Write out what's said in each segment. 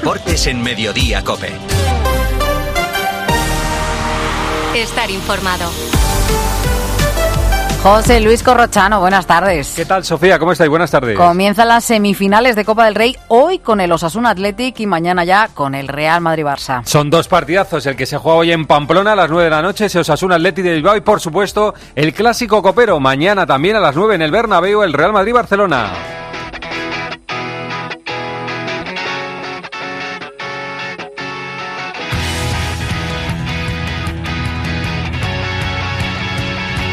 Deportes en Mediodía Cope. Estar informado. José Luis Corrochano, buenas tardes. ¿Qué tal, Sofía? ¿Cómo estáis? Buenas tardes. Comienzan las semifinales de Copa del Rey hoy con el Osasuna Athletic y mañana ya con el Real Madrid-Barça. Son dos partidazos, el que se juega hoy en Pamplona a las 9 de la noche, ese Osasuna Athletic de Bilbao y, por supuesto, el clásico copero. Mañana también a las 9 en el Bernabéu, el Real Madrid-Barcelona.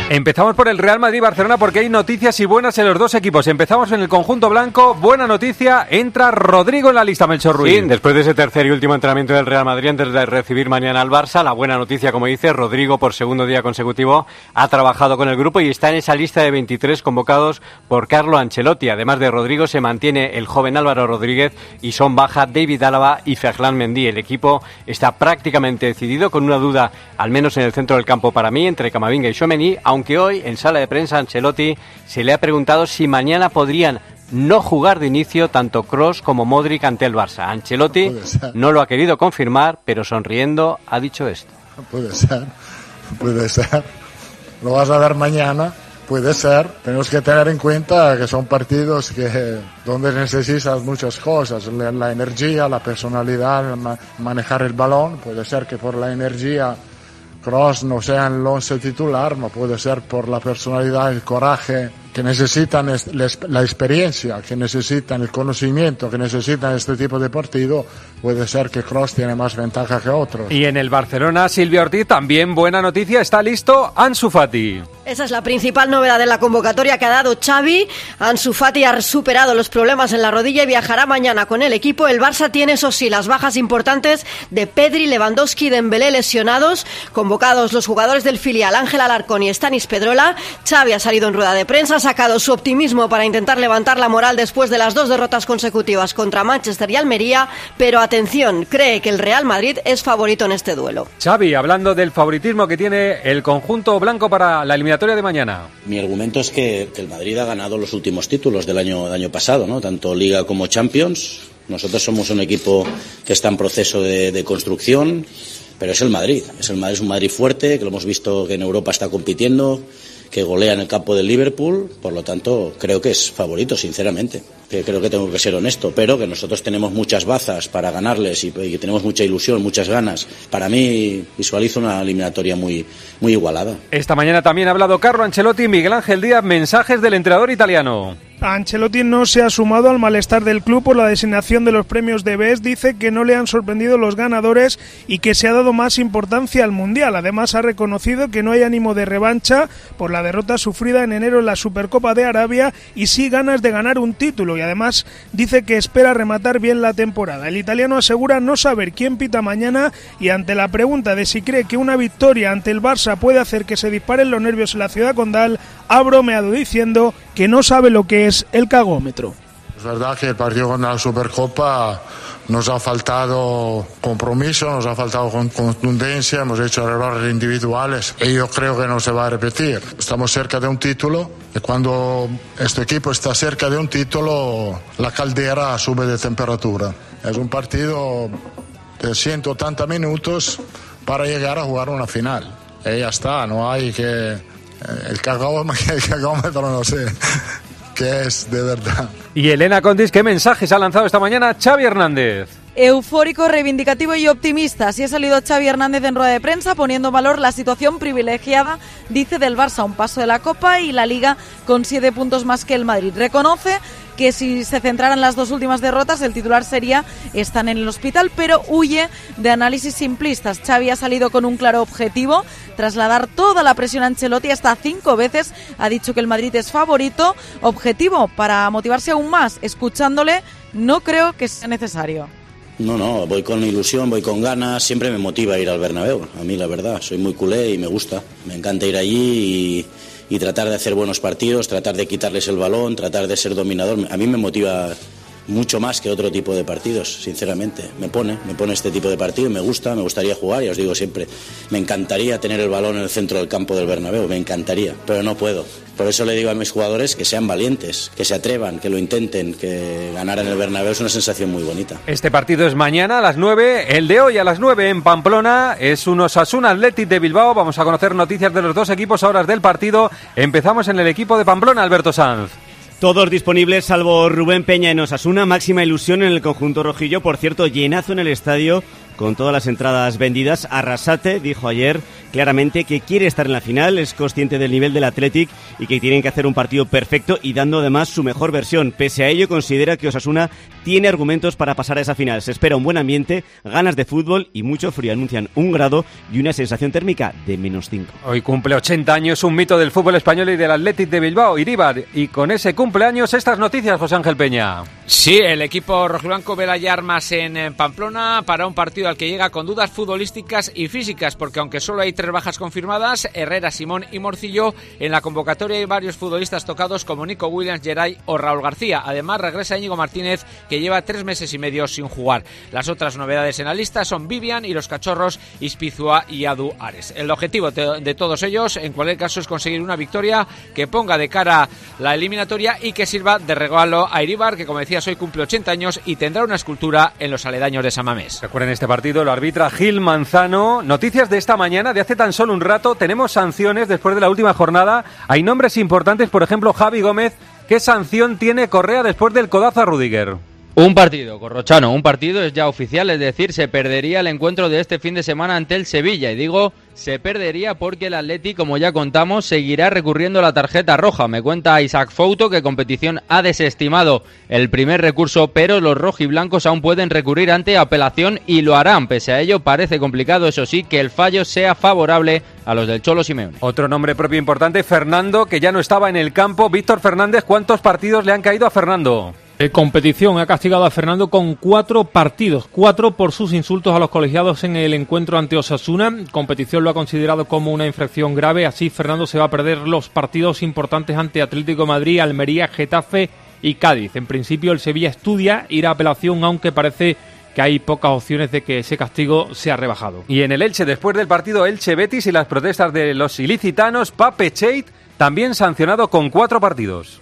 Empezamos por el Real Madrid-Barcelona porque hay noticias y buenas en los dos equipos. Empezamos en el conjunto blanco. Buena noticia, entra Rodrigo en la lista, Melchor Ruiz. Sí, después de ese tercer y último entrenamiento del Real Madrid antes de recibir mañana al Barça, la buena noticia, como dice, Rodrigo por segundo día consecutivo ha trabajado con el grupo y está en esa lista de 23 convocados por Carlo Ancelotti. Además de Rodrigo se mantiene el joven Álvaro Rodríguez y son baja David Álava y Ferland Mendy. El equipo está prácticamente decidido con una duda, al menos en el centro del campo para mí, entre Camavinga y Chomení, aunque hoy en sala de prensa Ancelotti se le ha preguntado si mañana podrían no jugar de inicio tanto Cross como Modric ante el Barça. Ancelotti no lo ha querido confirmar, pero sonriendo ha dicho esto. Puede ser, puede ser. Lo vas a ver mañana, puede ser. Tenemos que tener en cuenta que son partidos que donde necesitas muchas cosas, la, la energía, la personalidad, ma- manejar el balón. Puede ser que por la energía Cross no sea el once titular, no puede ser por la personalidad, el coraje que necesitan es- la exp- la experiencia, que necesitan el conocimiento, que necesitan este tipo de partido, puede ser que Cross tiene más ventaja que otros. Y en el Barcelona, Silvia Ortiz, también buena noticia, está listo Ansu Fati. Esa es la principal novedad de la convocatoria que ha dado Xavi. Ansu Fati ha superado los problemas en la rodilla y viajará mañana con el equipo. El Barça tiene, eso sí, las bajas importantes de Pedri, Lewandowski y Dembélé lesionados. Convocados los jugadores del filial Ángel Alarcón y Stanis Pedrola. Xavi ha salido en rueda de prensa, sacado su optimismo para intentar levantar la moral después de las dos derrotas consecutivas contra Manchester y Almería. Pero atención, cree que el Real Madrid es favorito en este duelo. Xavi, hablando del favoritismo que tiene el conjunto blanco para la eliminatoria de mañana. Mi argumento es que el Madrid ha ganado los últimos títulos del año, del año pasado, ¿no? tanto Liga como Champions. Nosotros somos un equipo que está en proceso de, de construcción, pero es el Madrid. Es el Madrid, es un Madrid fuerte, que lo hemos visto que en Europa está compitiendo, que golea en el campo del Liverpool. Por lo tanto, creo que es favorito, sinceramente. Que creo que tengo que ser honesto, pero que nosotros tenemos muchas bazas para ganarles y, y que tenemos mucha ilusión, muchas ganas. Para mí, visualizo una eliminatoria muy, muy igualada. Esta mañana también ha hablado Carlo Ancelotti y Miguel Ángel Díaz, mensajes del entrenador italiano. Ancelotti no se ha sumado al malestar del club por la designación de los premios de BES. Dice que no le han sorprendido los ganadores y que se ha dado más importancia al Mundial. Además, ha reconocido que no hay ánimo de revancha por la derrota sufrida en enero en la Supercopa de Arabia y sí ganas de ganar un título. Y además dice que espera rematar bien la temporada. El italiano asegura no saber quién pita mañana y ante la pregunta de si cree que una victoria ante el Barça puede hacer que se disparen los nervios en la ciudad condal, ha bromeado diciendo que no sabe lo que es el cagómetro. Es verdad que el partido con la Supercopa nos ha faltado compromiso, nos ha faltado con- contundencia, hemos hecho errores individuales y yo creo que no se va a repetir. Estamos cerca de un título cuando este equipo está cerca de un título, la caldera sube de temperatura. Es un partido de 180 minutos para llegar a jugar una final. Y ya está, no hay que... eh, El cagómetro, el cagómetro no sé qué es de verdad. Y Elena Condis, ¿qué mensajes ha lanzado esta mañana Xavi Hernández? Eufórico, reivindicativo y optimista. Así ha salido Xavi Hernández en rueda de prensa poniendo en valor la situación privilegiada, dice, del Barça un paso de la Copa y la Liga con siete puntos más que el Madrid. Reconoce que si se centraran las dos últimas derrotas, el titular sería están en el hospital, pero huye de análisis simplistas. Xavi ha salido con un claro objetivo, trasladar toda la presión a Ancelotti hasta cinco veces. Ha dicho que el Madrid es favorito. Objetivo para motivarse aún más. Escuchándole, no creo que sea necesario. No, no, voy con ilusión, voy con ganas, siempre me motiva ir al Bernabéu, a mí la verdad, soy muy culé y me gusta, me encanta ir allí y, y tratar de hacer buenos partidos, tratar de quitarles el balón, tratar de ser dominador, a mí me motiva mucho más que otro tipo de partidos, sinceramente. Me pone, me pone este tipo de partido, me gusta, me gustaría jugar, y os digo siempre, me encantaría tener el balón en el centro del campo del Bernabéu, me encantaría, pero no puedo. Por eso le digo a mis jugadores que sean valientes, que se atrevan, que lo intenten, que ganar en el Bernabéu es una sensación muy bonita. Este partido es mañana a las 9, el de hoy a las 9 en Pamplona es un Osasuna Athletic de Bilbao. Vamos a conocer noticias de los dos equipos a horas del partido. Empezamos en el equipo de Pamplona, Alberto Sanz. Todos disponibles, salvo Rubén Peña en Osasuna. Máxima ilusión en el conjunto rojillo. Por cierto, llenazo en el estadio con todas las entradas vendidas. Arrasate dijo ayer claramente que quiere estar en la final, es consciente del nivel del Athletic y que tienen que hacer un partido perfecto y dando además su mejor versión. Pese a ello, considera que Osasuna tiene argumentos para pasar a esa final. Se espera un buen ambiente, ganas de fútbol y mucho frío. Anuncian un grado y una sensación térmica de menos 5. Hoy cumple 80 años un mito del fútbol español y del Athletic de Bilbao, Iríbar. Y con ese cumpleaños, estas noticias, José Ángel Peña. Sí, el equipo rojiblanco ve las armas en Pamplona para un partido al que llega con dudas futbolísticas y físicas, porque aunque solo hay tres bajas confirmadas, Herrera, Simón y Morcillo, en la convocatoria hay varios futbolistas tocados como Nico Williams, Geray o Raúl García. Además, regresa Íñigo Martínez, que lleva tres meses y medio sin jugar. Las otras novedades en la lista son Vivian y los cachorros Ispizua y Adu Ares. El objetivo de todos ellos, en cualquier caso, es conseguir una victoria que ponga de cara la eliminatoria y que sirva de regalo a Iribar, que como decías hoy cumple 80 años y tendrá una escultura en los aledaños de Samamés. Recuerden este partido, lo arbitra Gil Manzano. Noticias de esta mañana, de hace tan solo un rato, tenemos sanciones después de la última jornada. Hay nombres importantes, por ejemplo, Javi Gómez. ¿Qué sanción tiene Correa después del codazo a Rudiger? Un partido, Corrochano, un partido es ya oficial, es decir, se perdería el encuentro de este fin de semana ante el Sevilla. Y digo, se perdería porque el Atleti, como ya contamos, seguirá recurriendo la tarjeta roja. Me cuenta Isaac Fouto que competición ha desestimado el primer recurso, pero los rojiblancos aún pueden recurrir ante apelación y lo harán. Pese a ello, parece complicado, eso sí, que el fallo sea favorable a los del Cholo Simeone. Otro nombre propio importante, Fernando, que ya no estaba en el campo. Víctor Fernández, ¿cuántos partidos le han caído a Fernando? El competición ha castigado a Fernando con cuatro partidos, cuatro por sus insultos a los colegiados en el encuentro ante Osasuna. Competición lo ha considerado como una infracción grave, así Fernando se va a perder los partidos importantes ante Atlético Madrid, Almería, Getafe y Cádiz. En principio el Sevilla estudia ir a apelación, aunque parece que hay pocas opciones de que ese castigo sea rebajado. Y en el Elche, después del partido Elche-Betis y las protestas de los ilicitanos, Pape Chait también sancionado con cuatro partidos.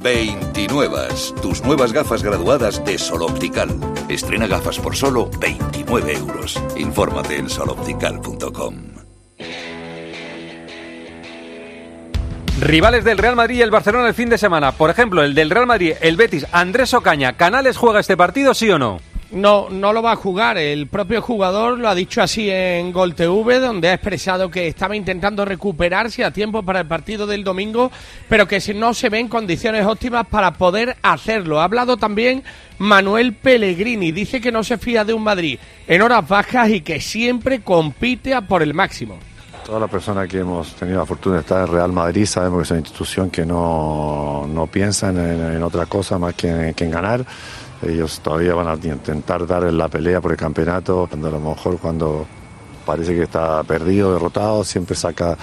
29. Tus nuevas gafas graduadas de Sol Optical. Estrena gafas por solo 29 euros. Infórmate en soloptical.com. Rivales del Real Madrid y el Barcelona el fin de semana. Por ejemplo, el del Real Madrid, el Betis, Andrés Ocaña. ¿Canales juega este partido, sí o no? No, no lo va a jugar. El propio jugador lo ha dicho así en Gol TV, donde ha expresado que estaba intentando recuperarse a tiempo para el partido del domingo, pero que no se ven condiciones óptimas para poder hacerlo. Ha hablado también Manuel Pellegrini. Dice que no se fía de un Madrid en horas bajas y que siempre compite a por el máximo. Todas las personas que hemos tenido la fortuna de estar en Real Madrid sabemos que es una institución que no, no piensa en, en otra cosa más que, que en ganar ellos todavía van a intentar dar la pelea por el campeonato, cuando a lo mejor cuando parece que está perdido, derrotado, siempre saca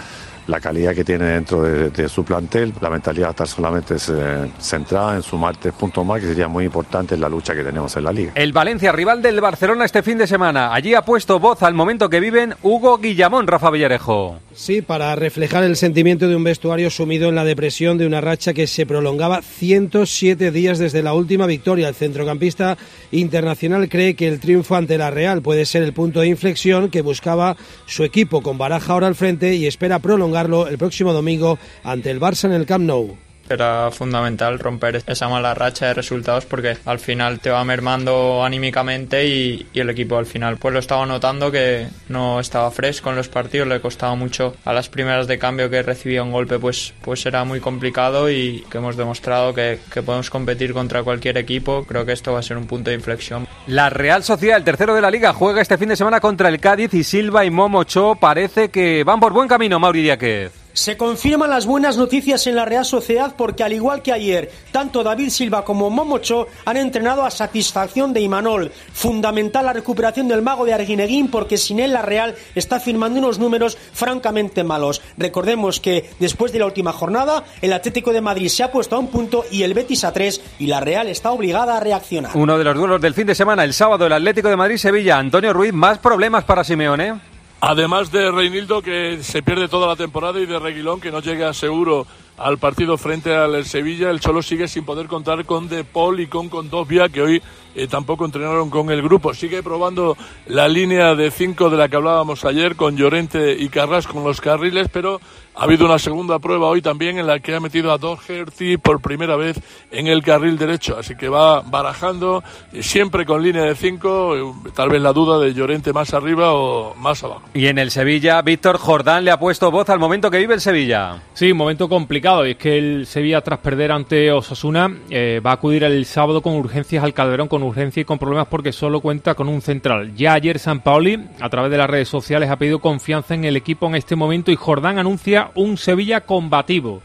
la calidad que tiene dentro de, su plantel, la mentalidad está solamente eh, centrada en sumar tres puntos más, que sería muy importante en la lucha que tenemos en la liga. El Valencia, rival del Barcelona este fin de semana. Allí ha puesto voz al momento que viven Hugo Guillamón, Rafa Villarejo. Sí, para reflejar el sentimiento de un vestuario sumido en la depresión de una racha que se prolongaba 107 días desde la última victoria. El centrocampista internacional cree que el triunfo ante la Real puede ser el punto de inflexión que buscaba su equipo con Baraja ahora al frente y espera prolongarlo el próximo domingo ante el Barça en el Camp Nou. Era fundamental romper esa mala racha de resultados porque al final te va mermando anímicamente y, y el equipo al final pues lo estaba notando que no estaba fresco en los partidos, le costaba mucho a las primeras de cambio que recibía un golpe pues, pues era muy complicado y que hemos demostrado que, que podemos competir contra cualquier equipo. Creo que esto va a ser un punto de inflexión. La Real Sociedad, el tercero de la liga, juega este fin de semana contra el Cádiz y Silva y Momocho parece que van por buen camino, Mauri Díaz. Se confirman las buenas noticias en la Real Sociedad porque al igual que ayer, tanto David Silva como Momocho han entrenado a satisfacción de Imanol. Fundamental la recuperación del mago de Arguineguín porque sin él la Real está firmando unos números francamente malos. Recordemos que después de la última jornada, el Atlético de Madrid se ha puesto a un punto y el Betis a tres y la Real está obligada a reaccionar. Uno de los duelos del fin de semana, el sábado, el Atlético de Madrid-Sevilla. Antonio Ruiz, más problemas para Simeone. Además de Reinildo, que se pierde toda la temporada, y de Reguilón, que no llega seguro al partido frente al Sevilla, el Cholo sigue sin poder contar con De Paul y con Condovia, que hoy eh, tampoco entrenaron con el grupo. Sigue probando la línea de cinco de la que hablábamos ayer, con Llorente y Carras con los carriles, pero ha habido una segunda prueba hoy también en la que ha metido a Doherty por primera vez en el carril derecho. Así que va barajando eh, siempre con línea de cinco, eh, tal vez la duda de Llorente más arriba o más abajo. Y en el Sevilla, Víctor Jordán le ha puesto voz al momento que vive el Sevilla. Sí, un momento complicado. Y es que el Sevilla, tras perder ante Osasuna, eh, va a acudir el sábado con urgencias al Calderón, con urgencia y con problemas porque solo cuenta con un central. Ya ayer San Paoli, a través de las redes sociales, ha pedido confianza en el equipo en este momento y Jordán anuncia un Sevilla combativo.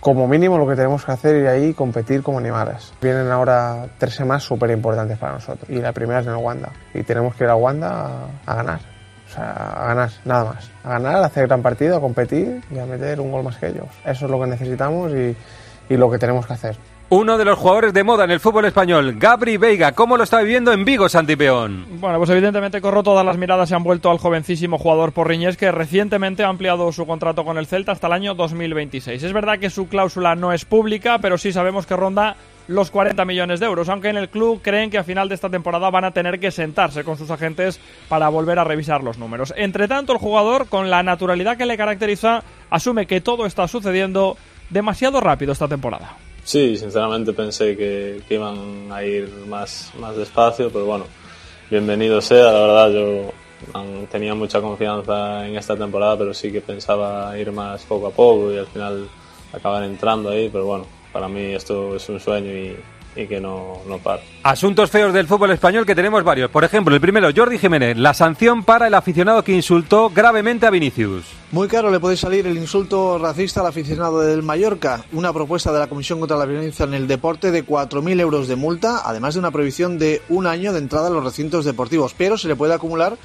Como mínimo lo que tenemos que hacer es ahí competir como animales. Vienen ahora tres semanas súper importantes para nosotros y la primera es en el Wanda y tenemos que ir a Wanda a ganar. Sea, a ganar, nada más. A ganar, a hacer gran partido, a competir y a meter un gol más que ellos. Eso es lo que necesitamos y, y lo que tenemos que hacer. Uno de los jugadores de moda en el fútbol español, Gabri Veiga. ¿Cómo lo está viviendo en Vigo, Santipeón? Bueno, pues evidentemente corro todas las miradas y han vuelto al jovencísimo jugador porriñés que recientemente ha ampliado su contrato con el Celta hasta el año 2026. Es verdad que su cláusula no es pública, pero sí sabemos que ronda los 40 millones de euros, aunque en el club creen que a final de esta temporada van a tener que sentarse con sus agentes para volver a revisar los números. Entre tanto, el jugador, con la naturalidad que le caracteriza, asume que todo está sucediendo demasiado rápido esta temporada. Sí, sinceramente pensé que, que, iban a ir más, más despacio, pero bueno, bienvenido sea, la verdad yo tenía mucha confianza en esta temporada, pero sí que pensaba ir más poco a poco y al final acabar entrando ahí, pero bueno, para mí esto es un sueño y, y que no, no para. Asuntos feos del fútbol español que tenemos varios. Por ejemplo, el primero, Jordi Jiménez, la sanción para el aficionado que insultó gravemente a Vinicius. Muy caro le puede salir el insulto racista al aficionado del Mallorca. Una propuesta de la Comisión contra la Violencia en el Deporte de 4.000 euros de multa, además de una prohibición de un año de entrada a los recintos deportivos. Pero se le puede acumular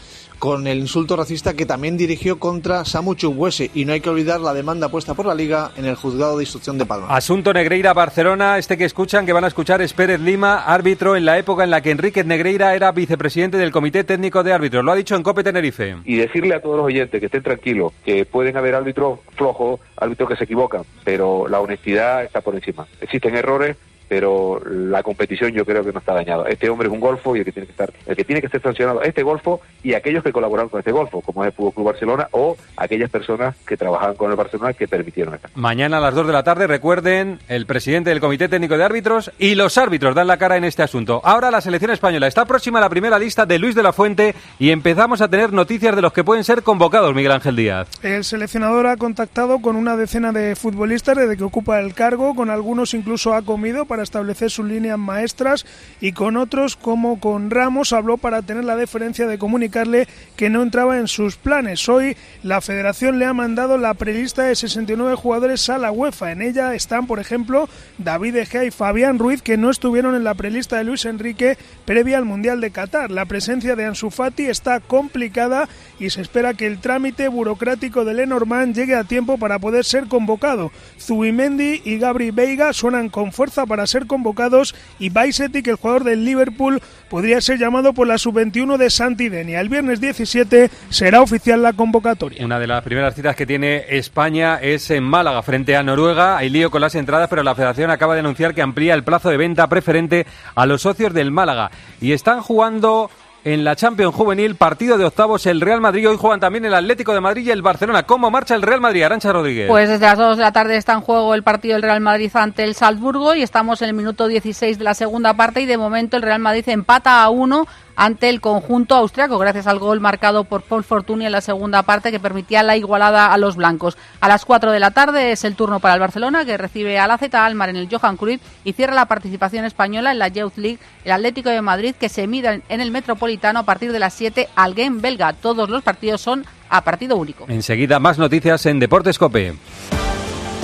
con el insulto racista que también dirigió contra Samu Chukwueze y no hay que olvidar la demanda puesta por la Liga en el Juzgado de Instrucción de Palma. Asunto Negreira Barcelona, este que escuchan que van a escuchar es Pérez Lima, árbitro en la época en la que Enrique Negreira era vicepresidente del Comité Técnico de Árbitros. Lo ha dicho en Cope Tenerife. Y decirle a todos los oyentes que estén tranquilos, que pueden haber árbitros flojos, árbitros que se equivocan, pero la honestidad está por encima. Existen errores, pero la competición yo creo que no está dañada. Este hombre es un golfo y el que tiene que estar, el que tiene que ser sancionado este golfo y aquellos que colaboraron con este golfo, como es el Fútbol Club Barcelona o aquellas personas que trabajaban con el Barcelona que permitieron esto. Mañana a las 2 de la tarde, recuerden, el presidente del Comité Técnico de Árbitros y los árbitros dan la cara en este asunto. Ahora la selección española está próxima a la primera lista de Luis de la Fuente y empezamos a tener noticias de los que pueden ser convocados, Miguel Ángel Díaz. El seleccionador ha contactado con una decena de futbolistas desde que ocupa el cargo, con algunos incluso ha comido para establecer sus líneas maestras y con otros como con Ramos habló para tener la deferencia de comunicarle que no entraba en sus planes. Hoy la federación le ha mandado la prelista de 69 jugadores a la UEFA. En ella están, por ejemplo, David Egea y Fabián Ruiz que no estuvieron en la prelista de Luis Enrique previa al Mundial de Qatar. La presencia de Ansu Fati está complicada y se espera que el trámite burocrático de Lenormand llegue a tiempo para poder ser convocado. Zubimendi y Gabri Veiga suenan con fuerza para ser convocados y Baisetic, el jugador del Liverpool, podría ser llamado por la sub-21 de Santidenia. El viernes 17 será oficial la convocatoria. Una de las primeras citas que tiene España es en Málaga frente a Noruega. Hay lío con las entradas, pero la Federación acaba de anunciar que amplía el plazo de venta preferente a los socios del Málaga. Y están jugando en la Champions Juvenil, partido de octavos, el Real Madrid. Hoy juegan también el Atlético de Madrid y el Barcelona. ¿Cómo marcha el Real Madrid? Arancha Rodríguez. Pues desde las 2 de la tarde está en juego el partido del Real Madrid ante el Salzburgo y estamos en el minuto 16 de la segunda parte y de momento el Real Madrid empata a uno ante el conjunto austriaco, gracias al gol marcado por Paul Fortuny en la segunda parte que permitía la igualada a los blancos. A las 4 de la tarde es el turno para el Barcelona, que recibe a la Z Almar en el Johan Cruyff y cierra la participación española en la Youth League, el Atlético de Madrid, que se mide en el Metropolitano a partir de las 7 al Game belga. Todos los partidos son a partido único. Enseguida más noticias en Deportes Cope.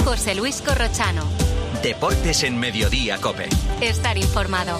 José Luis Corrochano. Deportes en Mediodía Cope. Estar informado.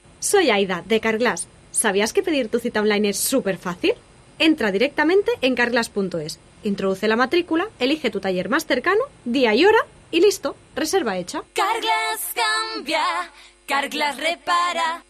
Soy Aida, de Carglass. ¿Sabías que pedir tu cita online es súper fácil? Entra directamente en carglass.es, introduce la matrícula, elige tu taller más cercano, día y hora y listo, reserva hecha. Carglass cambia, Carglass repara.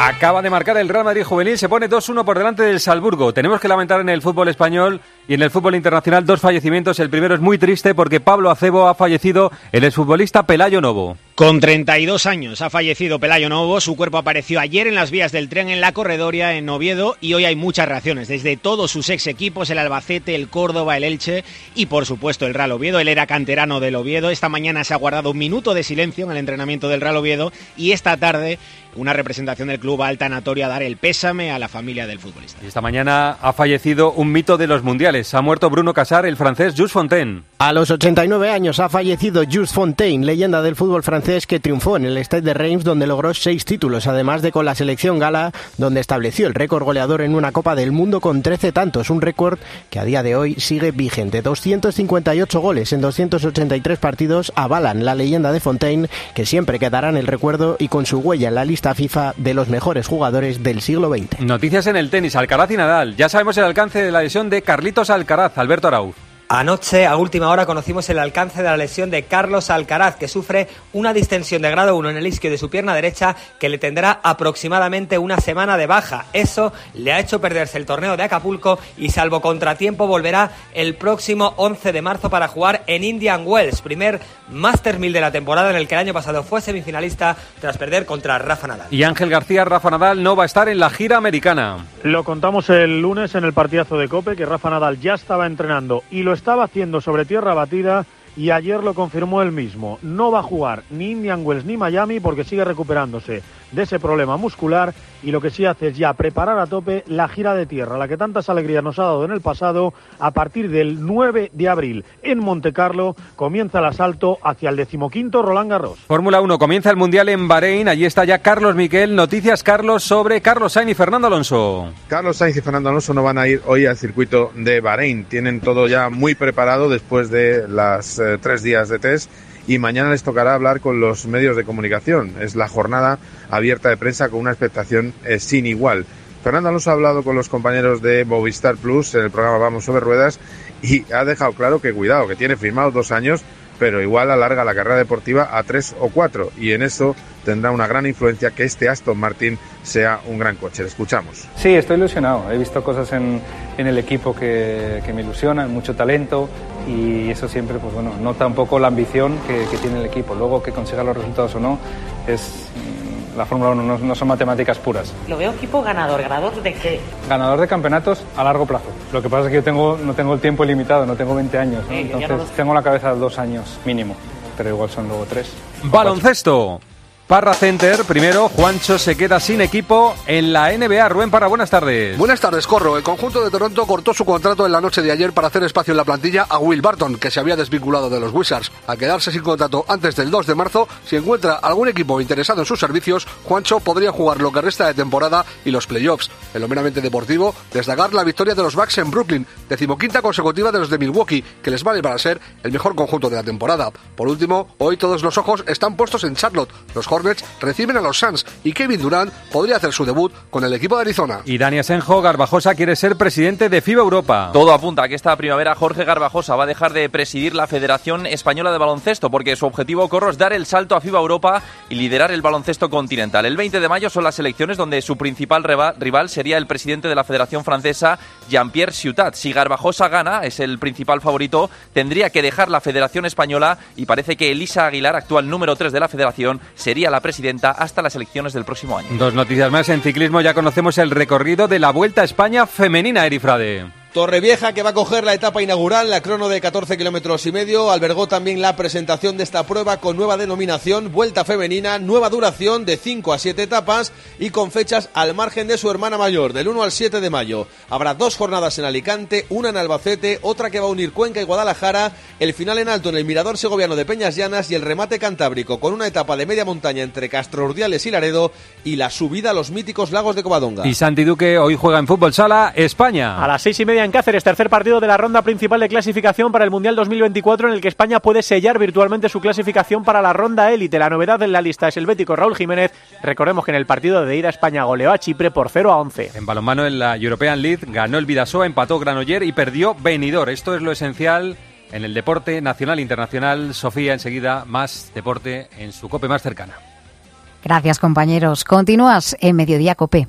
Acaba de marcar el Real Madrid juvenil, se pone 2-1 por delante del Salburgo. Tenemos que lamentar en el fútbol español y en el fútbol internacional dos fallecimientos. El primero es muy triste porque Pablo Acebo ha fallecido, el exfutbolista Pelayo Novo. Con 32 años ha fallecido Pelayo Novo. Su cuerpo apareció ayer en las vías del tren en la Corredoria, en Oviedo, y hoy hay muchas reacciones, desde todos sus ex equipos, el Albacete, el Córdoba, el Elche y, por supuesto, el Real Oviedo. Él era canterano del Oviedo. Esta mañana se ha guardado un minuto de silencio en el entrenamiento del Real Oviedo y esta tarde una representación del club Alta Natoria a dar el pésame a la familia del futbolista. Y esta mañana ha fallecido un mito de los mundiales. Ha muerto Bruno Casar, el francés Jules Fontaine. A los 89 años ha fallecido Jules Fontaine, leyenda del fútbol francés que triunfó en el Stade de Reims donde logró seis títulos, además de con la selección gala donde estableció el récord goleador en una Copa del Mundo con 13 tantos, un récord que a día de hoy sigue vigente. 258 goles en 283 partidos avalan la leyenda de Fontaine que siempre quedará en el recuerdo y con su huella en la lista FIFA de los mejores jugadores del siglo XX. Noticias en el tenis, Alcaraz y Nadal. Ya sabemos el alcance de la lesión de Carlitos Alcaraz, Alberto Arauz. Anoche, a última hora, conocimos el alcance de la lesión de Carlos Alcaraz, que sufre una distensión de grado 1 en el isquio de su pierna derecha que le tendrá aproximadamente una semana de baja. Eso le ha hecho perderse el torneo de Acapulco y, salvo contratiempo, volverá el próximo 11 de marzo para jugar en Indian Wells, primer Master 1000 de la temporada en el que el año pasado fue semifinalista tras perder contra Rafa Nadal. Y Ángel García, Rafa Nadal no va a estar en la gira americana. Lo contamos el lunes en el partidazo de Cope, que Rafa Nadal ya estaba entrenando y lo estaba haciendo sobre tierra batida y ayer lo confirmó él mismo. No va a jugar ni Indian Wells ni Miami porque sigue recuperándose de ese problema muscular y lo que sí hace es ya preparar a tope la gira de tierra, la que tantas alegrías nos ha dado en el pasado. A partir del 9 de abril en Montecarlo comienza el asalto hacia el decimoquinto Roland Garros. Fórmula 1 comienza el Mundial en Bahrein. Allí está ya Carlos Miquel. Noticias, Carlos, sobre Carlos Sainz y Fernando Alonso. Carlos Sainz y Fernando Alonso no van a ir hoy al circuito de Bahrein. Tienen todo ya muy preparado después de las eh, tres días de test y mañana les tocará hablar con los medios de comunicación. Es la jornada abierta de prensa con una expectación eh, sin igual. Fernando Alonso ha hablado con los compañeros de Movistar Plus en el programa Vamos sobre Ruedas y ha dejado claro que cuidado, que tiene firmado dos años, pero igual alarga la carrera deportiva a tres o cuatro y en eso tendrá una gran influencia que este Aston Martin sea un gran coche. Le escuchamos. Sí, estoy ilusionado. He visto cosas en, en el equipo que, que, me ilusionan, mucho talento y eso siempre, pues bueno, nota un poco la ambición que, que tiene el equipo. Luego que consiga los resultados o no, es la Fórmula 1 no, no, son matemáticas puras. Lo veo equipo ganador. ¿Ganador de qué? Ganador de campeonatos a largo plazo. Lo que pasa es que yo tengo, no tengo el tiempo ilimitado, no tengo 20 años. ¿no? Sí, Entonces no... tengo la cabeza de dos años mínimo, pero igual son luego tres. Baloncesto. Parra Center, primero, Juancho se queda sin equipo en la NBA. Rubén Parra, buenas tardes. Buenas tardes, Corro. El conjunto de Toronto cortó su contrato en la noche de ayer para hacer espacio en la plantilla a Will Barton, que se había desvinculado de los Wizards. Al quedarse sin contrato antes del 2 de marzo, si encuentra algún equipo interesado en sus servicios, Juancho podría jugar lo que resta de temporada y los playoffs. En lo meramente deportivo, destacar la victoria de los Bucks en Brooklyn, decimoquinta consecutiva de los de Milwaukee, que les vale para ser el mejor conjunto de la temporada. Por último, hoy todos los ojos están puestos en Charlotte. Los Hornets reciben a los Suns y Kevin Durant podría hacer su debut con el equipo de Arizona. Y Dani Asenjo Garbajosa quiere ser presidente de FIBA Europa. Todo apunta a que esta primavera Jorge Garbajosa va a dejar de presidir la Federación Española de Baloncesto porque su objetivo corro es dar el salto a FIBA Europa y liderar el baloncesto continental. El 20 de mayo son las elecciones donde su principal rival sería el presidente de la Federación Francesa, Jean-Pierre Ciutat. Si Garbajosa gana, es el principal favorito, tendría que dejar la Federación Española y parece que Elisa Aguilar, actual número 3 de la Federación, sería la presidenta hasta las elecciones del próximo año. Dos noticias más en ciclismo. Ya conocemos el recorrido de la Vuelta a España femenina, Erifrade. Torrevieja, que va a coger la etapa inaugural, la crono de 14 kilómetros y medio, albergó también la presentación de esta prueba con nueva denominación, Vuelta Femenina, nueva duración de 5 a 7 etapas y con fechas al margen de su hermana mayor, del 1 al 7 de mayo. Habrá dos jornadas en Alicante, una en Albacete, otra que va a unir Cuenca y Guadalajara, el final en alto en el Mirador Segoviano de Peñas Llanas y el remate cantábrico con una etapa de media montaña entre Castro Urdiales y Laredo y la subida a los míticos lagos de Covadonga. Y Santi Duque hoy juega en fútbol sala España. A las seis y media en Cáceres, tercer partido de la ronda principal de clasificación para el Mundial 2024 en el que España puede sellar virtualmente su clasificación para la ronda élite. La novedad en la lista es el bético Raúl Jiménez. Recordemos que en el partido de ida España goleó a Chipre por 0 a 11. En balonmano en la European League ganó el Vidasoa, empató Granoller y perdió Benidorm. Esto es lo esencial en el deporte nacional e internacional. Sofía, enseguida más deporte en su cope más cercana. Gracias, compañeros. Continúas en Mediodía Cope.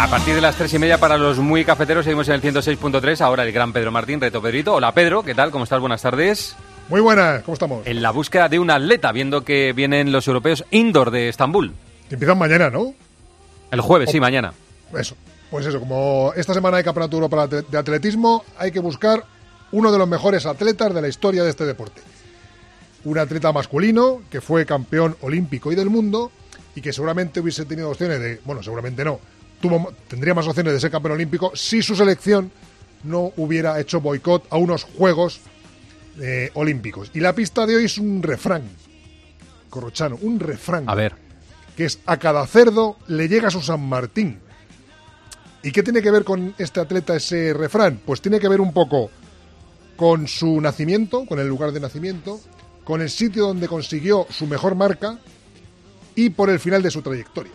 A partir de las tres y media para los muy cafeteros seguimos en el 106.3. Ahora el gran Pedro Martín, reto Pedrito. Hola Pedro, ¿qué tal? ¿Cómo estás? Buenas tardes. Muy buenas, ¿cómo estamos? En la búsqueda de un atleta, viendo que vienen los europeos indoor de Estambul. Que empiezan mañana, ¿no? El jueves, sí, mañana. Eso. Pues eso, como esta semana hay Campeonato Europa de Atletismo, hay que buscar uno de los mejores atletas de la historia de este deporte. Un atleta masculino que fue campeón olímpico y del mundo y que seguramente hubiese tenido opciones de, bueno, seguramente no, tuvo, tendría más opciones de ser campeón olímpico si su selección no hubiera hecho boicot a unos Juegos eh, Olímpicos. Y la pista de hoy es un refrán, Corrochano, un refrán. A ver. Que es a cada cerdo le llega su San Martín. ¿Y qué tiene que ver con este atleta ese refrán? Pues tiene que ver un poco con su nacimiento, con el lugar de nacimiento, con el sitio donde consiguió su mejor marca y por el final de su trayectoria.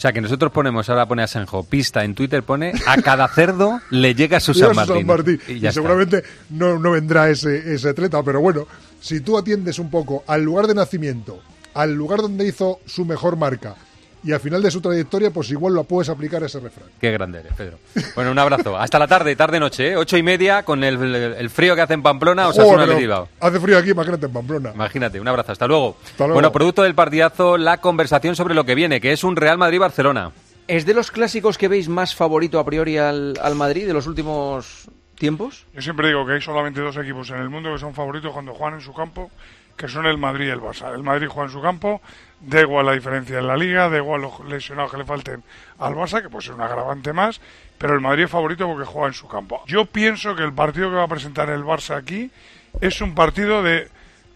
O sea, que nosotros ponemos, ahora pone Asenjo, pista en Twitter pone a cada cerdo le llega su San Martín. Y, seguramente no, no, vendrá ese, ese atleta, pero bueno, si tú atiendes un poco al lugar de nacimiento, al lugar donde hizo su mejor marca y al final de su trayectoria, pues igual lo puedes aplicar a ese refrán. Qué grande eres, Pedro. Bueno, un abrazo. Hasta la tarde, tarde-noche, ¿eh? ocho y media, con el, el, frío que hace en Pamplona, o sea, oh, Hace frío aquí, imagínate en Pamplona. Imagínate, un abrazo, hasta luego. hasta luego. Bueno, producto del partidazo, la conversación sobre lo que viene, que es un Real Madrid-Barcelona. ¿Es de los clásicos que veis más favorito a priori al, al Madrid de los últimos tiempos? Yo siempre digo que hay solamente dos equipos en el mundo que son favoritos cuando juegan en su campo, que son el Madrid y el Barça. El Madrid juega en su campo, da igual la diferencia en la liga, da igual los lesionados que le falten al Barça, que puede ser un agravante más, pero el Madrid es favorito porque juega en su campo. Yo pienso que el partido que va a presentar el Barça aquí es un partido de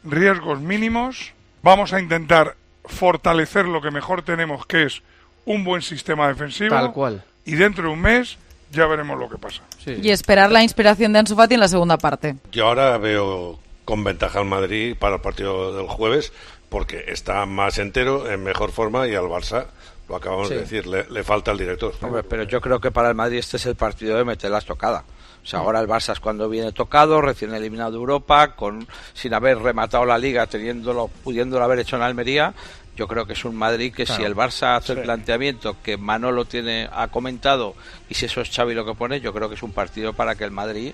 riesgos mínimos. Vamos a intentar fortalecer lo que mejor tenemos, que es un buen sistema defensivo. Tal cual. Y dentro de un mes ya veremos lo que pasa. Sí. Y esperar la inspiración de Ansu Fati en la segunda parte. Yo ahora veo con ventaja al Madrid para el partido del jueves, porque está más entero, en mejor forma y al Barça, lo acabamos Sí. de decir, le, le falta el director. Hombre, pero yo creo que para el Madrid este es el partido de meter la estocada. O sea, ahora el Barça es cuando viene tocado, recién eliminado de Europa, con, sin haber rematado la liga, teniéndolo, pudiéndolo haber hecho en Almería. Yo creo que es un Madrid que si el Barça hace el planteamiento que Manolo tiene, ha comentado, y si eso es Xavi lo que pone, yo creo que es un partido para que el Madrid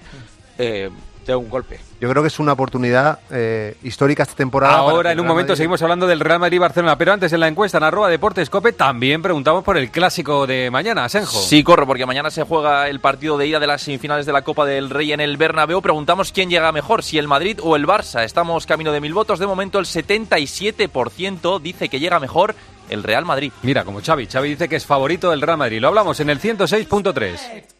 eh, dé un golpe. Yo creo que es una oportunidad eh, histórica esta temporada. Ahora, en un momento, Madrid- seguimos hablando del Real Madrid-Barcelona, pero antes en la encuesta en arroba Deportes Cope también preguntamos por el clásico de mañana, Asenjo. Sí, corro, porque mañana se juega el partido de ida de las semifinales de la Copa del Rey en el Bernabéu. Preguntamos quién llega mejor, si el Madrid o el Barça. Estamos camino de mil votos. De momento el 77% dice que llega mejor el Real Madrid. Mira, como Xavi. Xavi dice que es favorito del Real Madrid. Lo hablamos en el 106.3.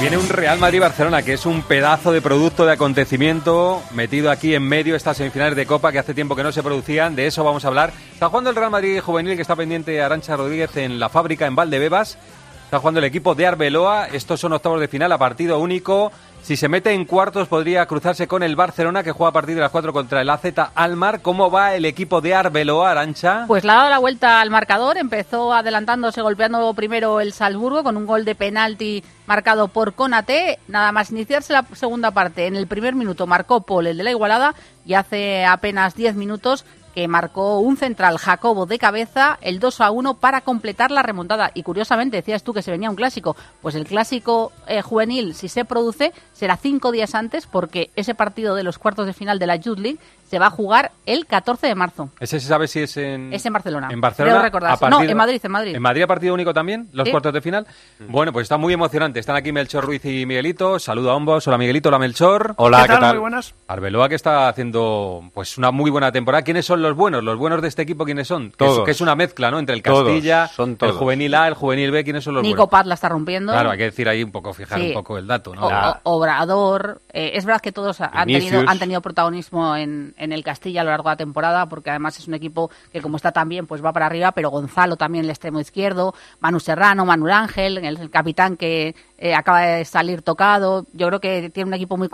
Viene un Real Madrid-Barcelona, que es un pedazo de producto de acontecimiento metido aquí en medio estas semifinales de Copa que hace tiempo que no se producían. De eso vamos a hablar. Está jugando el Real Madrid juvenil que está pendiente Arancha Rodríguez en la fábrica en Valdebebas. Está jugando el equipo de Arbeloa. Estos son octavos de final a partido único. Si se mete en cuartos podría cruzarse con el Barcelona que juega a partir de las 4 contra el AZ Almar. ¿Cómo va el equipo de Arbeloa, Arancha? Pues le ha dado la vuelta al marcador, empezó adelantándose, golpeando primero el Salzburgo con un gol de penalti marcado por Conate. Nada más iniciarse la segunda parte, en el primer minuto marcó Paul, el de la igualada, y hace apenas 10 minutos que marcó un central Jacobo de cabeza, el 2 a 1 para completar la remontada. Y curiosamente, decías tú que se venía un clásico. Pues el clásico eh, juvenil, si se produce, será cinco días antes, porque ese partido de los cuartos de final de la Youth League se va a jugar el 14 de marzo. ¿Ese se sabe si es en...? Es en Barcelona. En Barcelona. A partir- No, en Madrid, en Madrid. ¿En Madrid a partido único también? ¿Los Sí. cuartos de final? Bueno, pues está muy emocionante. Están aquí Melchor Ruiz y Miguelito. Saludo a ambos. Hola Miguelito, hola Melchor. Hola, ¿Qué tal? ¿qué tal? Muy buenas. Arbeloa que está haciendo pues una muy buena temporada. ¿Quiénes son los buenos? ¿Los buenos de este equipo quiénes son? Que es- Todos. Que es, una mezcla, ¿no? Entre el Todos, Castilla, el. Juvenil A, el Juvenil B. ¿Quiénes son los Nico buenos? Paz la está rompiendo. Claro, hay que decir ahí un poco, fijar Sí. un poco el dato, ¿no? O- o- Obrador. Eh, es verdad que todos han tenido, han tenido protagonismo en, en el Castilla a lo largo de la temporada, porque además es un equipo que como está tan bien, pues va para arriba, pero Gonzalo también el extremo izquierdo, Manu Serrano, Manuel Ángel, el, el capitán que eh, acaba de salir tocado. Yo creo que tiene un equipo muy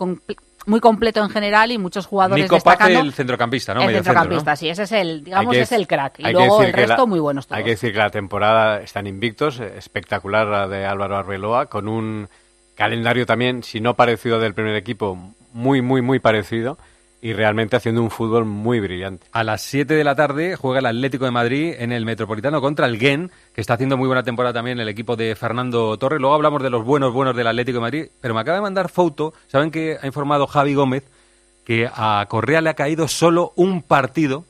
muy completo en general y muchos jugadores Nico destacando. el centrocampista, ¿no? el Medio centro, ¿no? centrocampista, sí, ese es el, digamos, que es el crack. Y luego el resto la- muy buenos todos. Hay que decir que la temporada están invictos, espectacular la de Álvaro Arbeloa, con un calendario también, si no parecido del primer equipo, muy, muy, muy parecido y realmente haciendo un fútbol muy brillante. A las 7 de la tarde juega el Atlético de Madrid en el Metropolitano contra el Gen, que está haciendo muy buena temporada también el equipo de Fernando Torres. Luego hablamos de los buenos buenos del Atlético de Madrid, pero me acaba de mandar foto. Saben que ha informado Javi Gómez que a Correa le ha caído solo un partido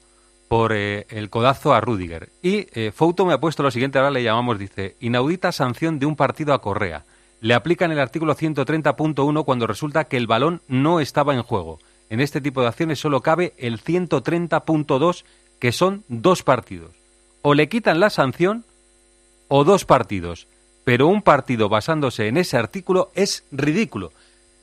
por eh, el codazo a Rudiger. Y eh, Fouto me ha puesto lo siguiente, ahora le llamamos, dice, inaudita sanción de un partido a Correa. Le aplican el artículo 130.1 cuando resulta que el balón no estaba en juego. En este tipo de acciones solo cabe el 130.2, que son dos partidos. O le quitan la sanción o dos partidos. Pero un partido basándose en ese artículo es ridículo.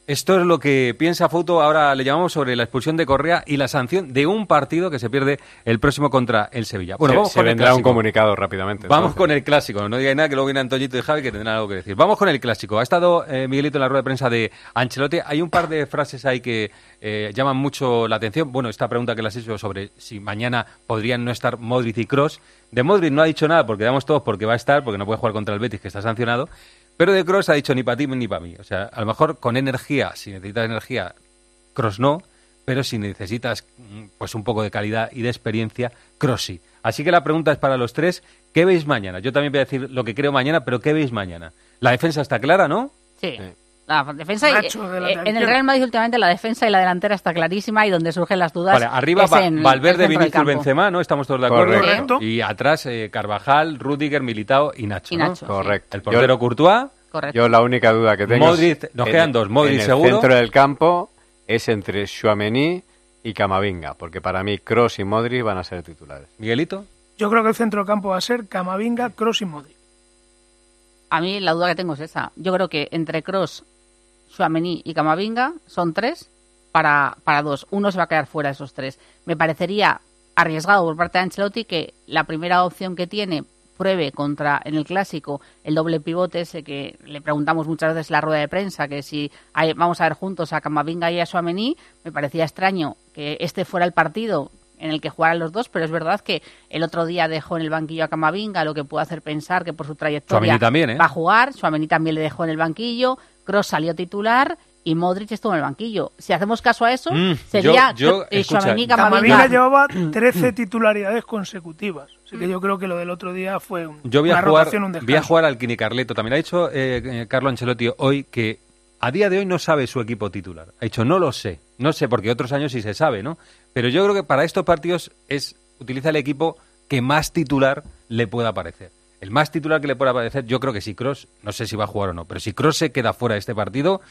Esto es lo que piensa Foto. Ahora le llamamos sobre la expulsión de Correa y la sanción de un partido que se pierde el próximo contra el Sevilla. Bueno, se, vamos se con el vendrá un clásico. comunicado rápidamente. Vamos entonces. con el clásico. No digáis nada que luego viene Antoñito y Javi que tendrán algo que decir. Vamos con el clásico. Ha estado eh, Miguelito en la rueda de prensa de Ancelotti. Hay un par de frases ahí que eh, llaman mucho la atención. Bueno, esta pregunta que le has hecho sobre si mañana podrían no estar Modric y Cross. De Modric no ha dicho nada porque damos todos porque va a estar, porque no puede jugar contra el Betis que está sancionado. Pero de Cross ha dicho ni para ti ni para mí. O sea, a lo mejor con energía, si necesitas energía, Cross no, pero si necesitas mm, pues un poco de calidad y de experiencia, Cross sí. Así que la pregunta es para los tres, ¿qué veis mañana? Yo también voy a decir lo que creo mañana, pero ¿qué veis mañana? La defensa está clara, ¿no? Sí. La defensa y- de eh, en el. Real Madrid últimamente la defensa y la delantera está clarísima y donde surgen las dudas Vale, arriba es Va- en el Valverde, Vinicius. Benzema, ¿no? Estamos todos de acuerdo. Correcto. Y atrás eh, Carvajal, Rudiger, Militao y Nacho. Nacho. Correcto. El portero Yo- Courtois, Correcto. Yo la única duda que tengo Modric, es nos en- quedan dos, Modric en el seguro. centro del campo es entre Chouameni y Camavinga, porque para mí Cross y Modric van a ser titulares. Miguelito. Yo creo que el centro del campo va a ser Camavinga, Cross y Modric. A mí la duda que tengo es esa. Yo creo que entre Cross, Suamení y Camavinga son tres para, para dos. Uno se va a quedar fuera de esos tres. Me parecería arriesgado por parte de Ancelotti que la primera opción que tiene pruebe contra en el clásico el doble pivote ese que le preguntamos muchas veces en la rueda de prensa que si hay- vamos a ver juntos a Camavinga y a Suamení me parecía extraño que este fuera el partido en el que jugaran los dos, pero es verdad que el otro día dejó en el banquillo a Camavinga, lo que puede hacer pensar que por su trayectoria también, ¿eh? va a jugar. Suamení también le dejó en el banquillo, Cross salió titular y Modric estuvo en el banquillo. Si hacemos caso a eso, Mm, sería yo- yo- eh, escucha, Camavinga llevaba 13 titularidades consecutivas. Así que yo creo que lo del otro día fue un- Yo voy una a jugar, rotación, un voy a descanso. jugar al Kini Carleto. También ha dicho eh, eh, Carlo Ancelotti hoy que a día de hoy no sabe su equipo titular. Ha dicho, no lo sé. No sé, porque otros años sí se sabe, ¿no? Pero yo creo que para estos partidos es utiliza el equipo que más titular le pueda parecer. El más titular que le pueda parecer, yo creo que si Cross, no sé si va a jugar o no, pero si Cross se queda fuera de este partido,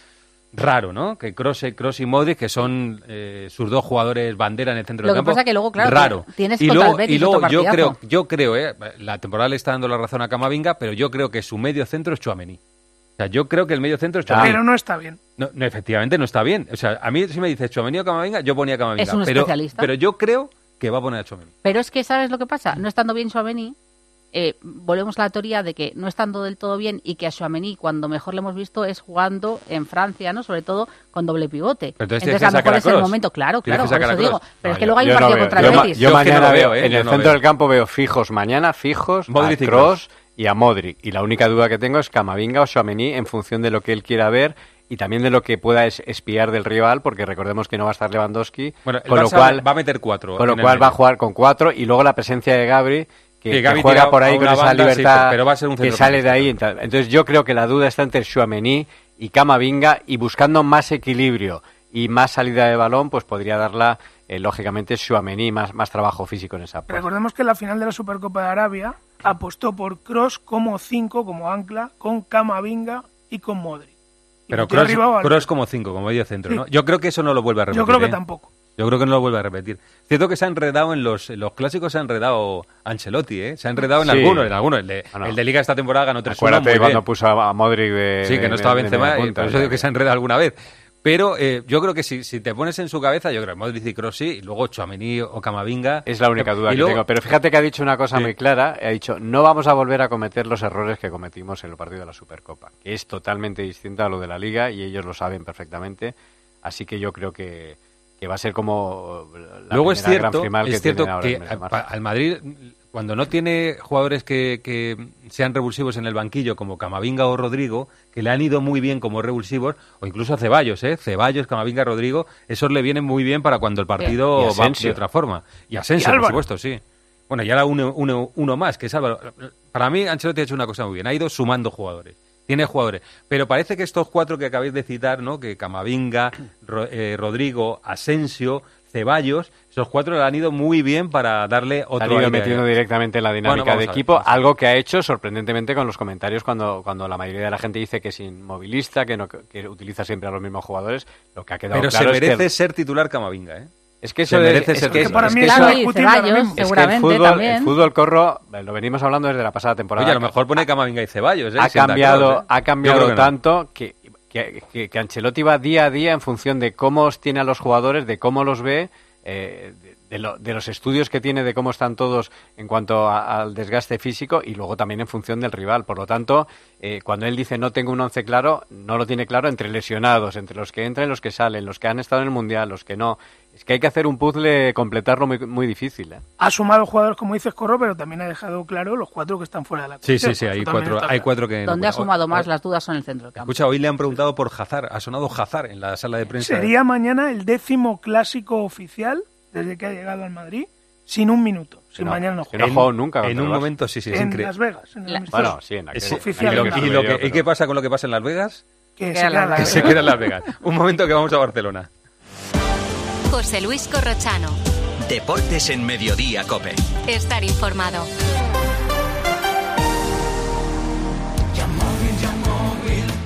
raro, ¿no? Que Cross, Cross y Modric, que son eh, sus dos jugadores bandera en el centro Lo del que campo, pasa que luego, claro, raro. tienes y luego, Betis y luego yo creo, yo creo, eh, la temporada le está dando la razón a Camavinga, pero yo creo que su medio centro es Chuamení. O sea, yo creo que el medio centro es Chuamení. Pero no está bien. No, no, efectivamente no está bien. O sea, a mí si me dices Chuamení o Camavinga, yo ponía Camavinga. Es un pero, especialista. pero yo creo que va a poner a Chuamení. Pero es que, ¿sabes lo que pasa? No estando bien Suamení, eh, volvemos a la teoría de que no estando del todo bien y que a Suamení cuando mejor le hemos visto es jugando en Francia, ¿no? Sobre todo con doble pivote. Pero entonces que a lo mejor es el momento, claro, claro, por eso digo. Pero No, es que luego hay un partido contra el Betis. yo Yo es que mañana no veo, veo, ¿eh? en el no centro veo. del campo veo fijos mañana, fijos Modric y a. Kroos y a Modric. Y la única duda que tengo es Camavinga o Chouameni en función de lo que él quiera ver y también de lo que pueda es- espiar del rival, porque recordemos que no va a estar Lewandowski, Bueno, el con lo cual va a meter cuatro con lo cual va a jugar con cuatro y luego la presencia de Gabri que, que juega por ahí con esa banda, sí, libertad pero va a ser un que sale de ahí. Entonces yo creo que la duda está entre Chouameni y Camavinga y buscando más equilibrio y más salida de balón, pues podría darla eh, lógicamente Chouameni, más, más trabajo físico en esa puesta. Recordemos que en la final de la Supercopa de Arabia apostó por Cross como 5, como ancla, con Camavinga y con Modric. Y Pero Valverde. Kroos como cinco, como medio centro, Sí. ¿no? Yo creo que eso no lo vuelve a repetir. Yo creo que ¿eh? tampoco. Yo creo que no lo vuelve a repetir. Cierto que se ha enredado en los, en los clásicos, se ha enredado Ancelotti, ¿eh? Se ha enredado en Sí. algunos, en algunos. El de, Ah, no. el de Liga esta temporada ganó 3 Acuérdate cuando puso a Modric de Sí, que de- no estaba Benzema, y por eso digo que se ha enredado alguna vez. Pero eh, yo creo que si, si te pones en su cabeza, yo creo que Modric y Kroos sí, y luego Chouameni o Camavinga. Es la única duda que luego- tengo. Pero fíjate que ha dicho una cosa Sí. muy clara. Ha dicho, no vamos a volver a cometer los errores que cometimos en el partido de la Supercopa. Que es totalmente distinto a lo de la Liga y ellos lo saben perfectamente. Así que yo creo que, que va a ser como la Luego es primera gran cierto, final que es cierto tienen ahora que a- al Madrid, cuando no tiene jugadores que, que sean revulsivos en el banquillo, como Camavinga o Rodrigo, que le han ido muy bien como revulsivos, o incluso a Ceballos, ¿eh? Ceballos, Camavinga, Rodrigo, esos le vienen muy bien para cuando el partido Y va de otra forma. Y Asensio, por supuesto, sí. Bueno, y ahora uno, uno, uno más, que es Álvaro. Para mí, Ancelotti ha hecho una cosa muy bien. Ha ido sumando jugadores. Tiene jugadores. Pero parece que estos cuatro que acabáis de citar, ¿no? Que Camavinga, Ro- eh, Rodrigo, Asensio, Ceballos, esos cuatro le han ido muy bien para darle otro han ido metiendo directamente en la dinámica de equipo, ver. algo que ha hecho sorprendentemente con los comentarios cuando, cuando la mayoría de la gente dice que es inmovilista, que, no, que utiliza siempre a los mismos jugadores. Lo que ha quedado Pero claro se es que merece ser titular Camavinga, ¿eh? Es que Se eso de- merece es ser que- para mí que es Claro, el seguramente fútbol, también. el fútbol corro, eh, lo venimos hablando desde la pasada temporada. Oye, a lo mejor pone Camavinga y Ceballos, ¿eh? ha cambiado, Kroos, ¿eh? ha cambiado que tanto que que, que, que Ancelotti va día a día en función de cómo tiene a los jugadores, de cómo los ve, eh, de, de, lo, de, los estudios que tiene de cómo están todos en cuanto a, al desgaste físico y luego también en función del rival. Por lo tanto, eh, cuando él dice no tengo un once claro, no lo tiene claro entre lesionados, entre los que entran y los que salen, los que han estado en el Mundial, los que no. Es que hay que hacer un puzzle, completarlo muy, muy difícil. ¿eh? Ha sumado jugadores, como dices, Corro, pero también ha dejado claro los cuatro que están fuera de la Sí, sí, sí, hay cuatro, hay cuatro que... Donde no, ha sumado más las dudas son en el centro del campo. Escucha, hoy le han preguntado por Hazard, ha sonado Hazard en la sala de prensa. Sería mañana el décimo clásico oficial desde que ha llegado al Madrid sin un minuto. Si no, mañana no juega. No nunca. En un momento, sí, sí, es en increíble. Las Vegas. En la... Bueno, sí, en es oficial. ¿Y, lo, y, lo que, pero... ¿Y qué pasa con lo que pasa en Las Vegas? Que se queda en Las Vegas. un momento que vamos a Barcelona. José Luis Corrochano. Deportes en Mediodía, Cope. Estar informado.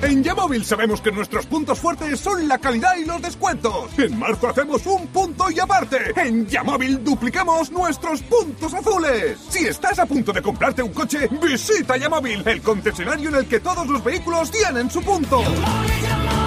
En Yamóvil sabemos que nuestros puntos fuertes son la calidad y los descuentos. En marzo hacemos un punto y aparte. En Yamóvil duplicamos nuestros puntos azules. Si estás a punto de comprarte un coche, visita Yamóvil, el concesionario en el que todos los vehículos tienen su punto. One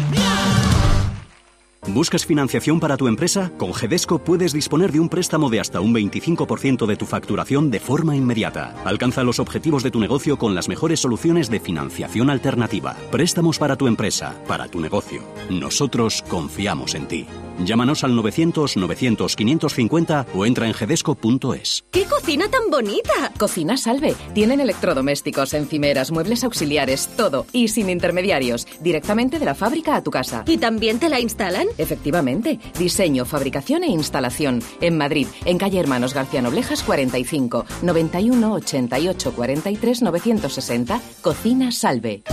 ¿Buscas financiación para tu empresa? Con Gedesco puedes disponer de un préstamo de hasta un 25% de tu facturación de forma inmediata. Alcanza los objetivos de tu negocio con las mejores soluciones de financiación alternativa. Préstamos para tu empresa, para tu negocio. Nosotros confiamos en ti. Llámanos al 900-900-550 o entra en gedesco.es. ¡Qué cocina tan bonita! Cocina Salve. Tienen electrodomésticos, encimeras, muebles auxiliares, todo. Y sin intermediarios. Directamente de la fábrica a tu casa. ¿Y también te la instalan? Efectivamente. Diseño, fabricación e instalación. En Madrid, en calle Hermanos García Noblejas 45, 91 88 43 960. Cocina Salve.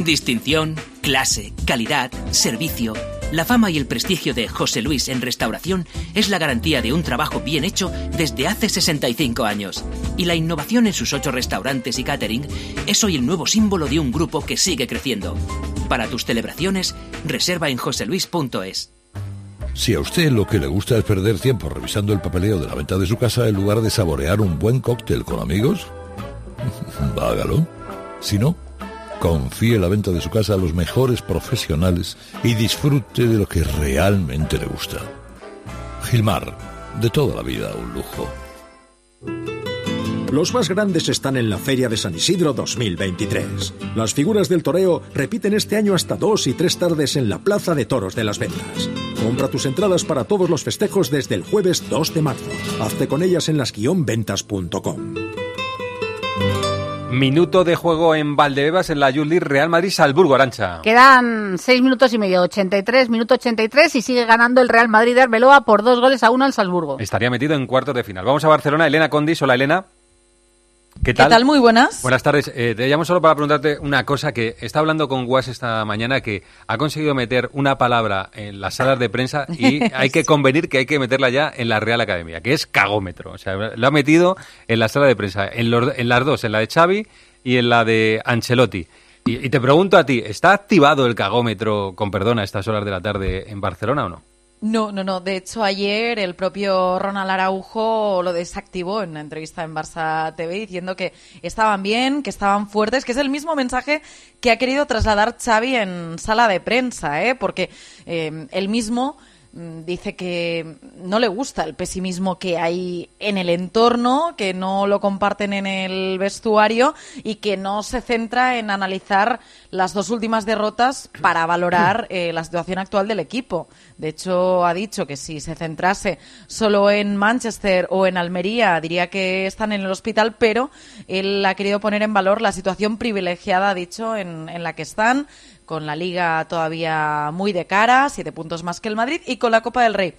Distinción, clase, calidad, servicio. La fama y el prestigio de José Luis en restauración es la garantía de un trabajo bien hecho desde hace 65 años. Y la innovación en sus ocho restaurantes y catering es hoy el nuevo símbolo de un grupo que sigue creciendo. Para tus celebraciones, reserva en joseluis.es. Si a usted lo que le gusta es perder tiempo revisando el papeleo de la venta de su casa en lugar de saborear un buen cóctel con amigos, hágalo. Si no, confíe la venta de su casa a los mejores profesionales y disfrute de lo que realmente le gusta. Gilmar, de toda la vida un lujo. Los más grandes están en la Feria de San Isidro 2023. Las figuras del toreo repiten este año hasta dos y tres tardes en la Plaza de Toros de las Ventas. Compra tus entradas para todos los festejos desde el jueves 2 de marzo. Hazte con ellas en las-ventas.com. Minuto de juego en Valdebebas en la Youth Real Madrid Salzburgo Arancha. Quedan seis minutos y medio, 83, minuto 83 y sigue ganando el Real Madrid de Arbeloa por dos goles a uno al Salzburgo. Estaría metido en cuartos de final. Vamos a Barcelona, Elena Condis. Hola Elena. ¿Qué tal? ¿Qué tal? Muy buenas. Buenas tardes. Eh, te llamo solo para preguntarte una cosa que está hablando con Guas esta mañana que ha conseguido meter una palabra en las salas de prensa y hay que convenir que hay que meterla ya en la Real Academia, que es cagómetro. O sea, lo ha metido en la sala de prensa, en, los, en las dos, en la de Xavi y en la de Ancelotti. Y, y, te pregunto a ti, ¿está activado el cagómetro, con perdón, a estas horas de la tarde en Barcelona o no? No, no, no. De hecho, ayer el propio Ronald Araujo lo desactivó en una entrevista en Barça TV diciendo que estaban bien, que estaban fuertes, que es el mismo mensaje que ha querido trasladar Xavi en sala de prensa, ¿eh? porque eh, él mismo dice que no le gusta el pesimismo que hay en el entorno, que no lo comparten en el vestuario y que no se centra en analizar las dos últimas derrotas para valorar eh, la situación actual del equipo. De hecho, ha dicho que si se centrase solo en Manchester o en Almería, diría que están en el hospital, pero él ha querido poner en valor la situación privilegiada, ha dicho, en, en la que están con la liga todavía muy de cara, siete puntos más que el Madrid, y con la Copa del Rey.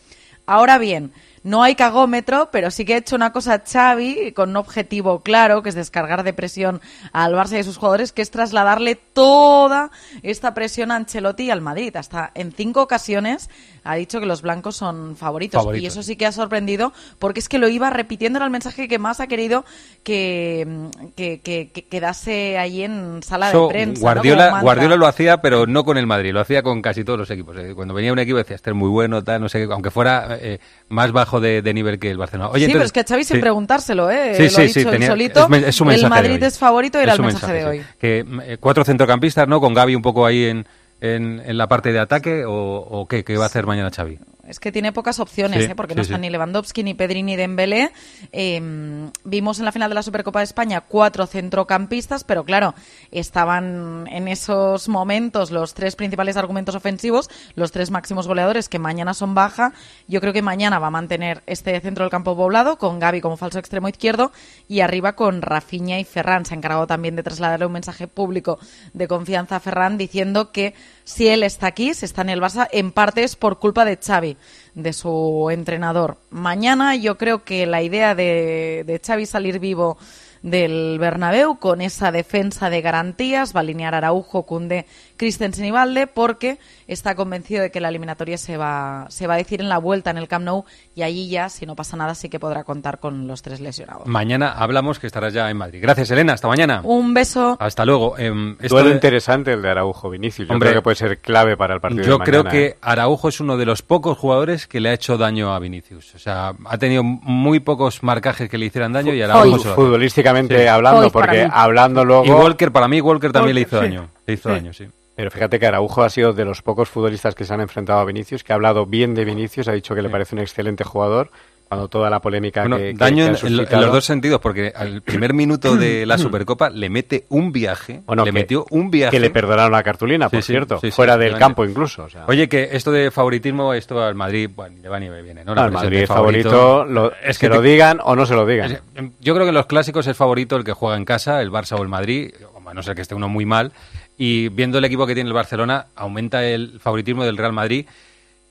Ahora bien, No hay cagómetro, pero sí que ha hecho una cosa Xavi con un objetivo claro, que es descargar de presión al Barça y a sus jugadores, que es trasladarle toda esta presión a Ancelotti y al Madrid. Hasta en cinco ocasiones ha dicho que los blancos son favoritos. Favoritos. Y eso sí que ha sorprendido, porque es que lo iba repitiendo, era el mensaje que más ha querido que, que, que- que quedase ahí en sala de prensa. Guardiola. Guardiola lo hacía, pero no con el Madrid, lo hacía con casi todos los equipos. Eh, Cuando venía un equipo decía, este es muy bueno, tal, no sé qué, aunque fuera eh, más bajo de, de nivel que el Barcelona. Oye, sí, pero es que a Xavi sin sí. preguntárselo, ¿eh? Sí, lo sí, ha sí, dicho él tenía- solito. es men- es su el Madrid es favorito y era el mensaje, de sí. hoy. Que eh, cuatro centrocampistas, ¿no? Con Gaby un poco ahí en, en, en la parte de ataque, o, o qué, qué va a hacer mañana Xavi. Es que tiene pocas opciones, Sí, ¿eh? porque sí, no sí. están ni Lewandowski, ni Pedri, ni Dembélé. Eh, vimos en la final de la Supercopa de España cuatro centrocampistas, pero claro, estaban en esos momentos los tres principales argumentos ofensivos, los tres máximos goleadores que mañana son baja. Yo creo que mañana va a mantener este centro del campo poblado con Gaby como falso extremo izquierdo y arriba con Rafinha y Ferran. Se ha encargado también de trasladarle un mensaje público de confianza a Ferran diciendo que si él está aquí, si está en el Barça, en parte es por culpa de Xavi, de su entrenador. Mañana yo creo que la idea de, de Xavi salir vivo del Bernabéu con esa defensa de garantías va a alinear Araujo, Cunde, Christensen y Valde porque está convencido de que la eliminatoria se va, se va a decir en la vuelta en el Camp Nou y allí ya, si no pasa nada, sí que podrá contar con los tres lesionados. Mañana hablamos que estarás ya en Madrid. Gracias, Elena. Hasta mañana. Un beso. Hasta luego. Esto Duelo de- interesante el de Araujo Vinicius. Yo Hombre, creo que puede ser clave para el partido Yo de creo mañana, que ¿eh? Araujo es uno de los pocos jugadores que le ha hecho daño a Vinicius. O sea, ha tenido muy pocos marcajes que le hicieran daño y Araujo hace. futbolísticamente Sí. hablando, Hoy porque hablando luego- Y Walker, para mí, Walker también le hizo sí. daño. Le hizo Sí. daño, sí. Pero fíjate que Araujo ha sido de los pocos futbolistas que se han enfrentado a Vinicius, que ha hablado bien de Vinicius, ha dicho que le parece un excelente jugador, cuando toda la polémica Bueno, que, que- daño que en, en los dos sentidos, porque al primer minuto de la Supercopa le mete un viaje, Bueno, le que- metió un viaje. que le perdonaron la cartulina, por Sí, cierto, sí, sí, fuera del campo incluso. o sea. Oye, que esto de favoritismo, esto al Madrid, bueno, le va ni le viene, ¿no? Presión Madrid es favorito, lo- se lo digan o no se lo digan. Es- Yo creo que en los clásicos es favorito el que juega en casa, el Barça o el Madrid, a no ser que esté uno muy mal. Y viendo el equipo que tiene el Barcelona, aumenta el favoritismo del Real Madrid,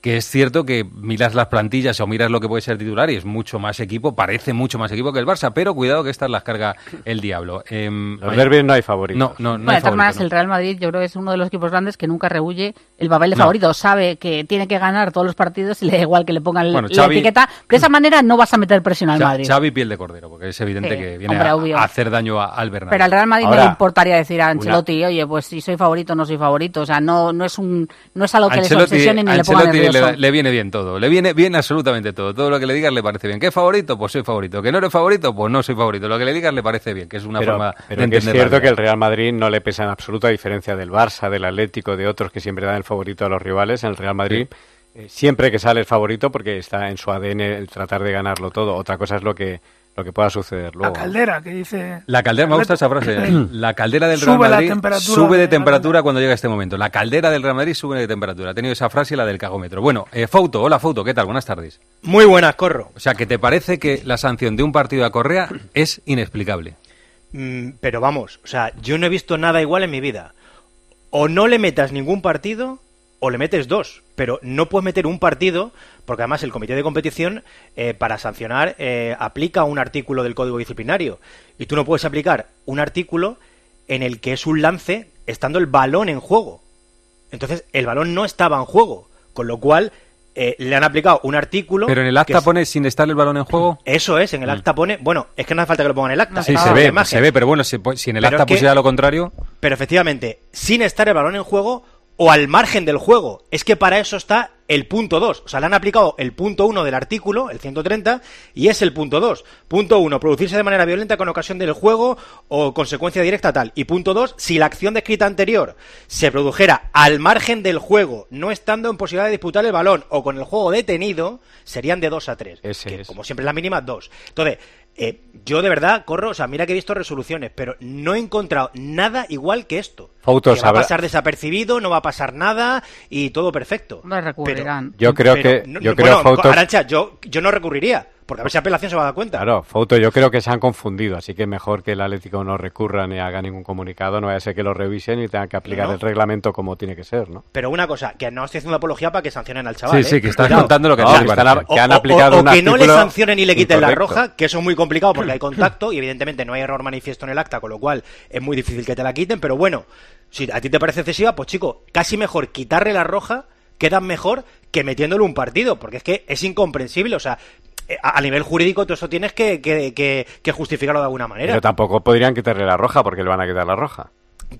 que es cierto que miras las plantillas o miras lo que puede ser titular y es mucho más equipo, parece mucho más equipo que el Barça, pero cuidado que estas las carga el diablo. Em, Los derbis no hay favoritos. No, no, no Bueno, hay de todas no. el Real Madrid yo creo que es uno de los equipos grandes que nunca rehuye el papel de No. favorito. Sabe que tiene que ganar todos los partidos y le da igual que le pongan Bueno, la Xavi- etiqueta. De esa manera no vas a meter presión al Madrid. Xavi piel de cordero, porque es evidente Sí, que viene hombre, a, hacer daño a- al Bernabéu. Pero al Real Madrid no Ahora, le importaría decir a una- Ancelotti, oye, pues si soy favorito o no soy favorito. O sea, no, no es un no es algo que les Ancelotti- obsesione ni le ponga Ancelotti le, nervioso. Le viene bien todo, le viene bien absolutamente todo. Todo lo que le digas le parece bien. ¿Qué es favorito? Pues soy favorito. ¿Que no eres favorito? Pues no soy favorito. Lo que le digas le parece bien, que es una pero, forma pero de que es cierto que el Real Madrid no le pesa en absoluta diferencia del Barça, del Atlético, de otros que siempre dan el favorito a los rivales. En el Real Madrid eh, siempre que sale el favorito porque está en su ADN el tratar de ganarlo todo. Otra cosa es lo que lo que pueda suceder luego. La caldera que dice. La caldera, me gusta esa frase. La caldera del Sube Real la Madrid temperatura sube de de- temperatura cuando llega este momento. La caldera del Real Madrid sube de temperatura. Ha tenido esa frase y la del cagómetro. Bueno, eh, Fouto, hola Fouto, ¿qué tal? Buenas tardes. Muy buenas, Corro. O sea, que te parece que la sanción de un partido a Correa es inexplicable. Mm, pero vamos, o sea, yo no he visto nada igual en mi vida. O no le metas ningún partido o le metes dos. Pero no puedes meter un partido, porque además el comité de competición, eh, para sancionar, eh, aplica un artículo del código disciplinario. Y tú no puedes aplicar un artículo en el que es un lance estando el balón en juego. Entonces, el balón no estaba en juego. Con lo cual, eh, le han aplicado un artículo. Pero en el acta es- pone sin estar el balón en juego. Eso es, en el acta pone. Bueno, es que no hace falta que lo pongan en el acta. Sí, se ve, se ve, pero bueno, si, si en el Pero acta que- pusiera lo contrario. Pero efectivamente, sin estar el balón en juego o al margen del juego. Es que para eso está el punto 2. O sea, le han aplicado el punto 1 del artículo, el 130, y es el punto 2. Punto 1, producirse de manera violenta con ocasión del juego o consecuencia directa tal. Y punto 2, si la acción descrita anterior se produjera al margen del juego, no estando en posibilidad de disputar el balón o con el juego detenido, serían de 2 a 3. que, Como siempre, la mínima 2. Entonces, eh, yo de verdad corro, o sea, mira que he visto resoluciones, pero no he encontrado nada igual que esto. Foutos, que va a pasar desapercibido, no va a pasar nada y todo perfecto. No recurrirán. Yo creo Pero que- no- yo no- creo, bueno, Arantxa, yo, yo no recurriría, Porque a ver si apelación se va a dar cuenta. Claro, Foto, yo creo que se han confundido, así que mejor que el Atlético no recurra ni haga ningún comunicado, no vaya a ser que lo revisen y tengan que aplicar No. el reglamento como tiene que ser, ¿no? Pero una cosa, que no estoy haciendo apología para que sancionen al chaval. Sí, sí, ¿eh? que estás Cuidado. contando lo que No, están- que han o- o- aplicado o que no le sancionen y le quiten la roja, que eso es muy complicado porque hay contacto y evidentemente no hay error manifiesto en el acta, con lo cual es muy difícil que te la quiten, pero bueno, si a ti te parece excesiva, pues chico, casi mejor quitarle la roja queda mejor que metiéndole un partido, porque es que es incomprensible, o sea, a, a nivel jurídico todo eso tienes que, que- que- que justificarlo de alguna manera. Pero tampoco podrían quitarle la roja porque le van a quitar la roja.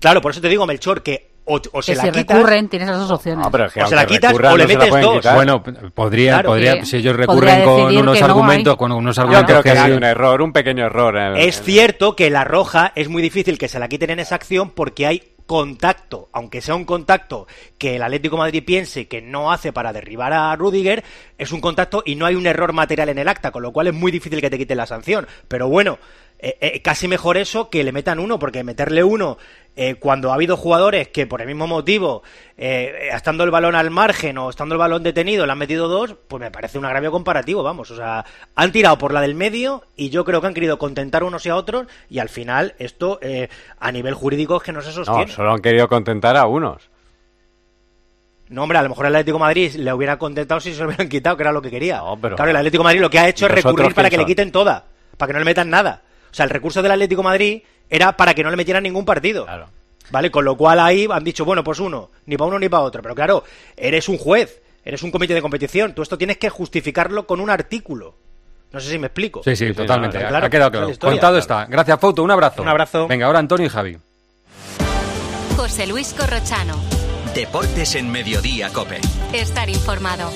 Claro, por eso te digo, Melchor, que o, o se que la si quitas... recurren, tienes las dos opciones. No, pero es que O se la quitas recurran, o le metes dos. quitar. Bueno, podría, Claro, podría si ellos podría recurren con unos no argumentos, con unos Yo argumentos creo que que hay un error, un pequeño error. en el- Es en- cierto que la roja es muy difícil que se la quiten en esa acción porque hay contacto, aunque sea un contacto que el Atlético de Madrid piense que no hace para derribar a Rudiger, es un contacto y no hay un error material en el acta, con lo cual es muy difícil que te quiten la sanción. Pero bueno, eh, eh, casi mejor eso que le metan uno, porque meterle uno eh, cuando ha habido jugadores que por el mismo motivo, eh, estando el balón al margen o estando el balón detenido, le han metido dos, pues me parece un agravio comparativo, vamos. O sea, han tirado por la del medio y yo creo que han querido contentar unos y a otros y al final esto eh, a nivel jurídico es que no se No, sostiene. solo han querido contentar a unos. No, hombre, a lo mejor el Atlético de Madrid le hubiera contentado si se lo hubieran quitado, que era lo que quería. pero- claro, el Atlético de Madrid lo que ha hecho es ¿Y los recurrir para que le quiten toda, para que no le metan nada. O sea, el recurso del Atlético de Madrid era para que no le metieran ningún partido. ¿Vale? Con lo cual ahí han dicho, bueno, pues uno, ni para uno ni para otro. Pero claro, eres un juez, eres un comité de competición, tú esto tienes que justificarlo con un artículo. No sé si me explico. Sí, sí, totalmente. no, ha- claro, ha quedado claro. historia. Contado está. Gracias, Foto. Un abrazo. Un abrazo. Venga, ahora Antonio y Javi. José Luis Corrochano. Deportes en Mediodía, Cope. Estar informado.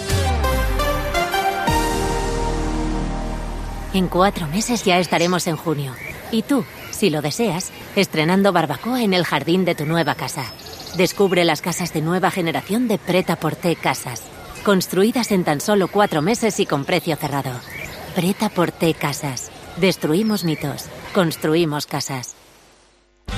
En cuatro meses ya estaremos en junio. Y tú, si lo deseas, estrenando barbacoa en el jardín de tu nueva casa. Descubre las casas de nueva generación de Preta Porté Casas. Construidas en tan solo cuatro meses y con precio cerrado. Preta Porté Casas. Destruimos mitos. Construimos casas.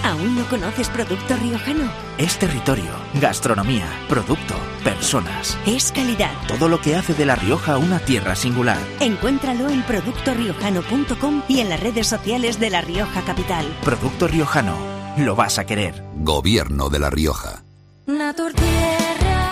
¿Aún no conoces Producto Riojano? Es territorio, gastronomía, producto, personas. Es calidad. Todo lo que hace de La Rioja una tierra singular. Encuéntralo en productoriojano.com y en las redes sociales de La Rioja Capital. Producto riojano. Lo vas a querer. Gobierno de La Rioja. Naturtierra.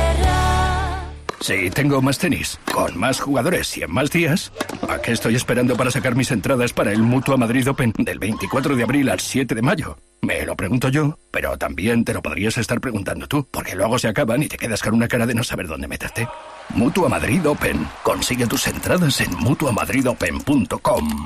Sí, tengo más tenis, con más jugadores y en más días. ¿A qué estoy esperando para sacar mis entradas para el Mutua Madrid Open del 24 de abril al 7 de mayo? Me lo pregunto yo, pero también te lo podrías estar preguntando tú, porque luego se acaban y te quedas con una cara de no saber dónde meterte. Mutua Madrid Open. Consigue tus entradas en mutuamadridopen.com.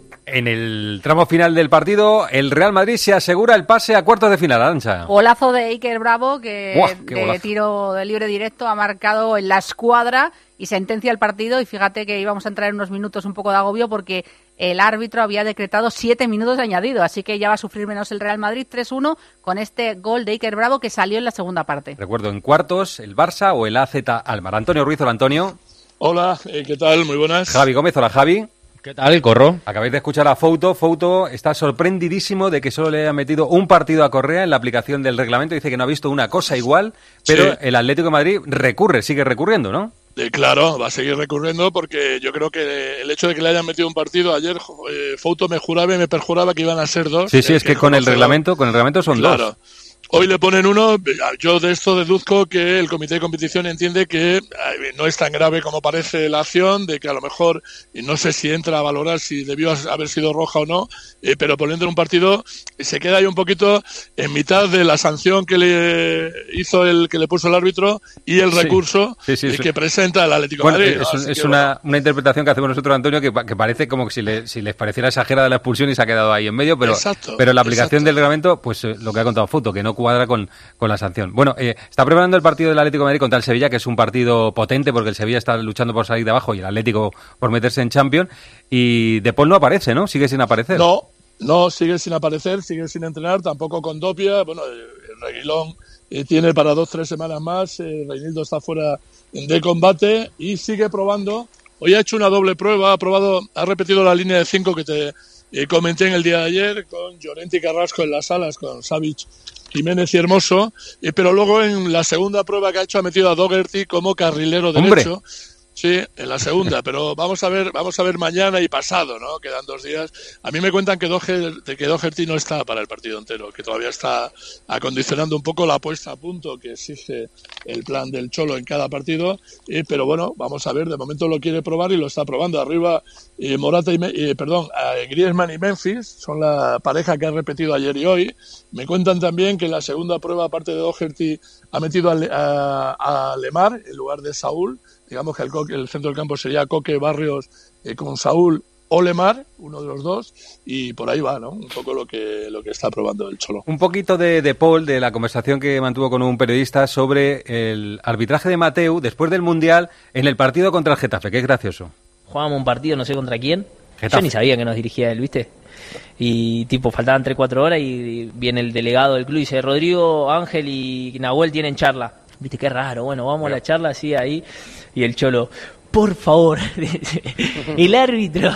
En el tramo final del partido, el Real Madrid se asegura el pase a cuartos de final, Arancha. Golazo de Iker Bravo, que de golazo. tiro de libre directo ha marcado en la escuadra y sentencia el partido. Y fíjate que íbamos a entrar en unos minutos un poco de agobio porque el árbitro había decretado siete minutos de añadido. Así que ya va a sufrir menos el Real Madrid 3-1 con este gol de Iker Bravo que salió en la segunda parte. Recuerdo, en cuartos, el Barça o el AZ Almar. Antonio Ruiz, hola Antonio. Hola, eh, ¿qué tal? Muy buenas. Javi Gómez, hola Javi. ¿Qué tal, el corro? Acabáis de escuchar a Fouto. Fouto está sorprendidísimo de que solo le haya metido un partido a Correa en la aplicación del reglamento. Dice que no ha visto una cosa igual, pero Sí. el Atlético de Madrid recurre, sigue recurriendo, ¿no? Eh, claro, va a seguir recurriendo porque yo creo que el hecho de que le hayan metido un partido ayer, eh, Fouto me juraba y me perjuraba que iban a ser dos. Sí, sí, es que con el reglamento, con el reglamento son Claro. dos. Hoy le ponen uno, yo de esto deduzco que el comité de competición entiende que eh, no es tan grave como parece la acción, de que a lo mejor, no sé si entra a valorar si debió haber sido roja o no, eh, pero poniendo en un partido se queda ahí un poquito en mitad de la sanción que le hizo el que le puso el árbitro y el Sí. recurso Sí, sí, eh, sí. que presenta el Atlético Bueno, de Madrid. es, es una, una interpretación que hacemos nosotros, Antonio, que, que parece como que si, le- si les pareciera exagerada la expulsión y se ha quedado ahí en medio, pero, Exacto, pero la aplicación exacto. del reglamento, pues eh, lo que ha contado Foto, que no cuadra con, con la sanción. Bueno, eh, está preparando el partido del Atlético de Madrid contra el Sevilla, que es un partido potente porque el Sevilla está luchando por salir de abajo y el Atlético por meterse en Champions. Y De Paul no aparece, ¿no? Sigue sin aparecer. No, no, sigue sin aparecer, sigue sin entrenar, tampoco con Dopia. Bueno, eh, el Reguilón eh, tiene para dos, tres semanas más. Eh, Reinildo está fuera de combate y sigue probando. Hoy ha hecho una doble prueba, ha probado, ha repetido la línea de cinco que te eh, comenté en el día de ayer con Llorente y Carrasco en las alas, con Savic, Jiménez y Hermoso, pero luego en la segunda prueba que ha hecho ha metido a Dogerty como carrilero ¡Hombre! Sí, en la segunda, pero vamos a ver, vamos a ver mañana y pasado, ¿no? Quedan dos días. A mí me cuentan que Doher- de que Doherty no está para el partido entero, que todavía está acondicionando un poco la puesta a punto que exige el plan del Cholo en cada partido. eh, pero bueno, vamos a ver, de momento lo quiere probar y lo está probando. Arriba eh, Morata y, eh, perdón, Griezmann y Memphis son la pareja que ha repetido ayer y hoy. Me cuentan también que en la segunda prueba, aparte de Doherty, ha metido a, a- a Lemar en lugar de Saúl. Digamos que el, centro del campo sería Coque Barrios eh, con Saúl o Lemar, uno de los dos, y por ahí va, ¿no? Un poco lo que, lo que está probando el Cholo. Un poquito de, de Paul, de la conversación que mantuvo con un periodista sobre el arbitraje de Mateu después del Mundial en el partido contra el Getafe, que es gracioso. jugábamos un partido, no sé contra quién. Getafe. Yo ni sabía que nos dirigía él, ¿viste? Y tipo, faltaban 3-4 horas y viene el delegado del club y dice, Rodrigo, Ángel y Nahuel tienen charla. Viste, qué raro, bueno, vamos a la charla así ahí. Y el cholo, por favor, el árbitro,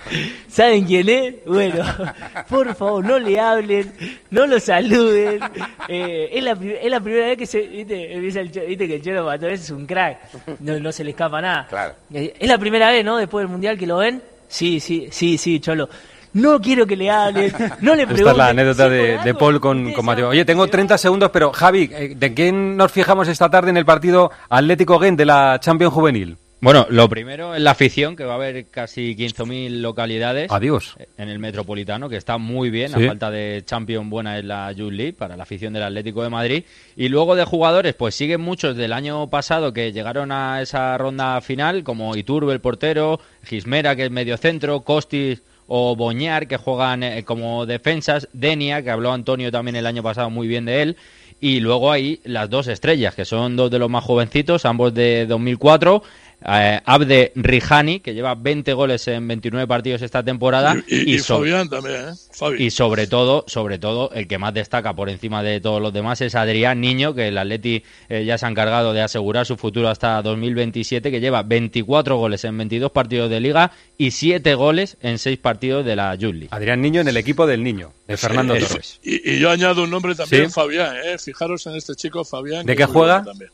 ¿saben quién es? Bueno, por favor, no le hablen, no lo saluden. Eh, es, la, es la primera vez que se, viste, empieza el Cholo- viste que el cholo Mateo es un crack, no, no se le escapa nada. Eh, Es la primera vez, ¿no? Después del mundial que lo ven. Sí, sí, sí, sí, Cholo. No quiero que le hablen, no le Esta pregunten. es la anécdota de, de Paul con, con Mateo. Oye, tengo 30 segundos, pero Javi, eh, ¿de quién nos fijamos esta tarde en el partido Atlético Gent de la Champions Juvenil? Bueno, lo primero es la afición, que va a haber casi 15.000 localidades. Adiós. En el Metropolitano, que está muy bien, Sí. a falta de Champions buena es la Youth League para la afición del Atlético de Madrid. Y luego de jugadores, pues siguen muchos del año pasado que llegaron a esa ronda final, como Iturbe, el portero, Gismera, que es medio centro, Costis o Boñar, que juegan eh, como defensas, Denia, que habló Antonio también el año pasado muy bien de él. Y luego hay las dos estrellas, que son dos de los más jovencitos, ambos de 2004. Eh, Abde Rijani, que lleva 20 goles en 29 partidos esta temporada. Y, y so- Fabián también, ¿eh? Fabi. y sobre todo, sobre todo, el que más destaca por encima de todos los demás es Adrián Niño, que el Atleti eh, ya se ha encargado de asegurar su futuro hasta 2027, que lleva 24 goles en 22 partidos de liga y 7 goles en 6 partidos de la League. Adrián Niño en el equipo del Niño, de Fernando Sí, Torres. Y, y yo añado un nombre también, Sí. Fabián, ¿eh? Fijaros en este chico, Fabián. ¿De qué juega? también.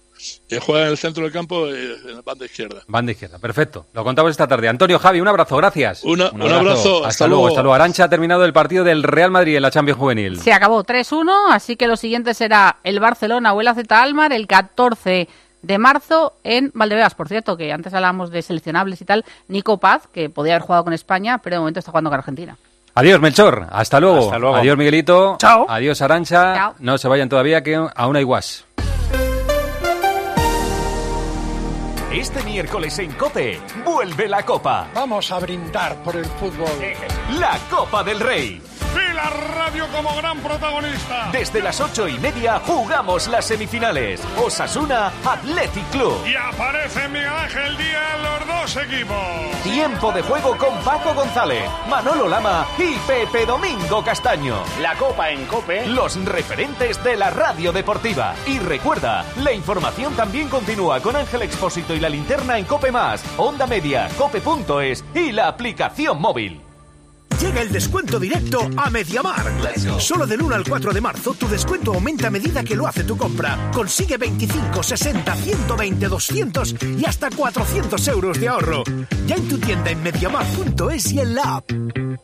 Que juega en el centro del campo, eh, en la banda izquierda. Banda izquierda, perfecto. Lo contamos esta tarde. Antonio, Javi, un abrazo, gracias. Una- un abrazo, Hasta, hasta luego, luego. hasta luego. Arancha ha terminado el partido del Real Madrid en la Champions Juvenil. Se acabó 3-1, así que lo siguiente será el Barcelona o el AZ Almar el 14 de marzo en Valdebebas. Por cierto, que antes hablábamos de seleccionables y tal, Nico Paz, que podía haber jugado con España, pero de momento está jugando con Argentina. Adiós, Melchor. Hasta luego. Hasta luego. Adiós, Miguelito. Chao. Adiós, Arancha. Chao. No se vayan todavía, que aún hay guas. Este miércoles en Cope, vuelve la Copa. Vamos a brindar por el fútbol. La Copa del Rey. La radio como gran protagonista. Desde las ocho y media jugamos las semifinales. Osasuna Athletic Club. Y aparece Miguel Ángel Díaz los dos equipos. Tiempo de juego con Paco González, Manolo Lama y Pepe Domingo Castaño. La Copa en Cope. Los referentes de la radio deportiva. Y recuerda, la información también continúa con Ángel Expósito y la linterna en Cope Más, Onda Media, Cope.es y la aplicación móvil. Llega el descuento directo a Mediamar. Solo del 1 al 4 de marzo tu descuento aumenta a medida que lo hace tu compra. Consigue 25, 60, 120, 200 y hasta 400 euros de ahorro. Ya en tu tienda en mediamar.es y en la app.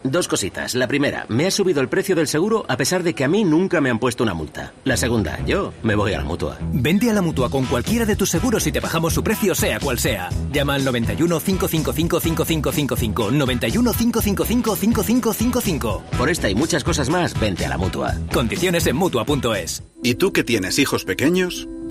Dos cositas. La primera, me ha subido el precio del seguro a pesar de que a mí nunca me han puesto una multa. La segunda, yo me voy a la mutua. Vente a la mutua con cualquiera de tus seguros y te bajamos su precio, sea cual sea. Llama al 91 555 5555. 91 555 5555. Por esta y muchas cosas más, vente a la mutua. Condiciones en mutua.es. ¿Y tú que tienes hijos pequeños?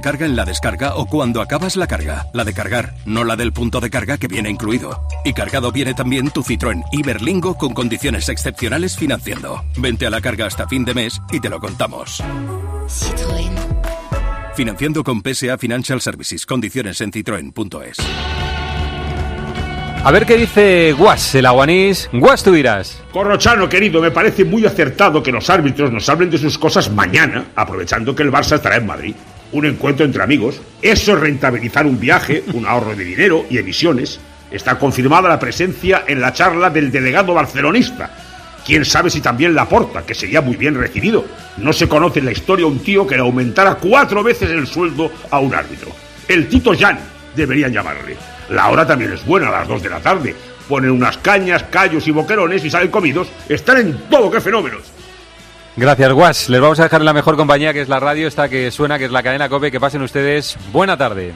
carga en la descarga o cuando acabas la carga. La de cargar, no la del punto de carga que viene incluido. Y cargado viene también tu Citroën Iberlingo con condiciones excepcionales financiando. Vente a la carga hasta fin de mes y te lo contamos. Citroën. Financiando con PSA Financial Services. Condiciones en citroen.es. A ver qué dice Guas, el aguanís. Guas, tú dirás. Corrochano, querido, me parece muy acertado que los árbitros nos hablen de sus cosas mañana, aprovechando que el Barça estará en Madrid. Un encuentro entre amigos. Eso es rentabilizar un viaje, un ahorro de dinero y emisiones. Está confirmada la presencia en la charla del delegado barcelonista. Quién sabe si también la porta, que sería muy bien recibido. No se conoce en la historia un tío que le aumentara cuatro veces el sueldo a un árbitro. El Tito Jan, deberían llamarle. La hora también es buena, a las 2 de la tarde. Ponen unas cañas, callos y boquerones y salen comidos. Están en todo, qué fenómenos. Gracias, Guas. Les vamos a dejar en la mejor compañía que es la radio, esta que suena, que es la cadena COPE. Que pasen ustedes. Buena tarde.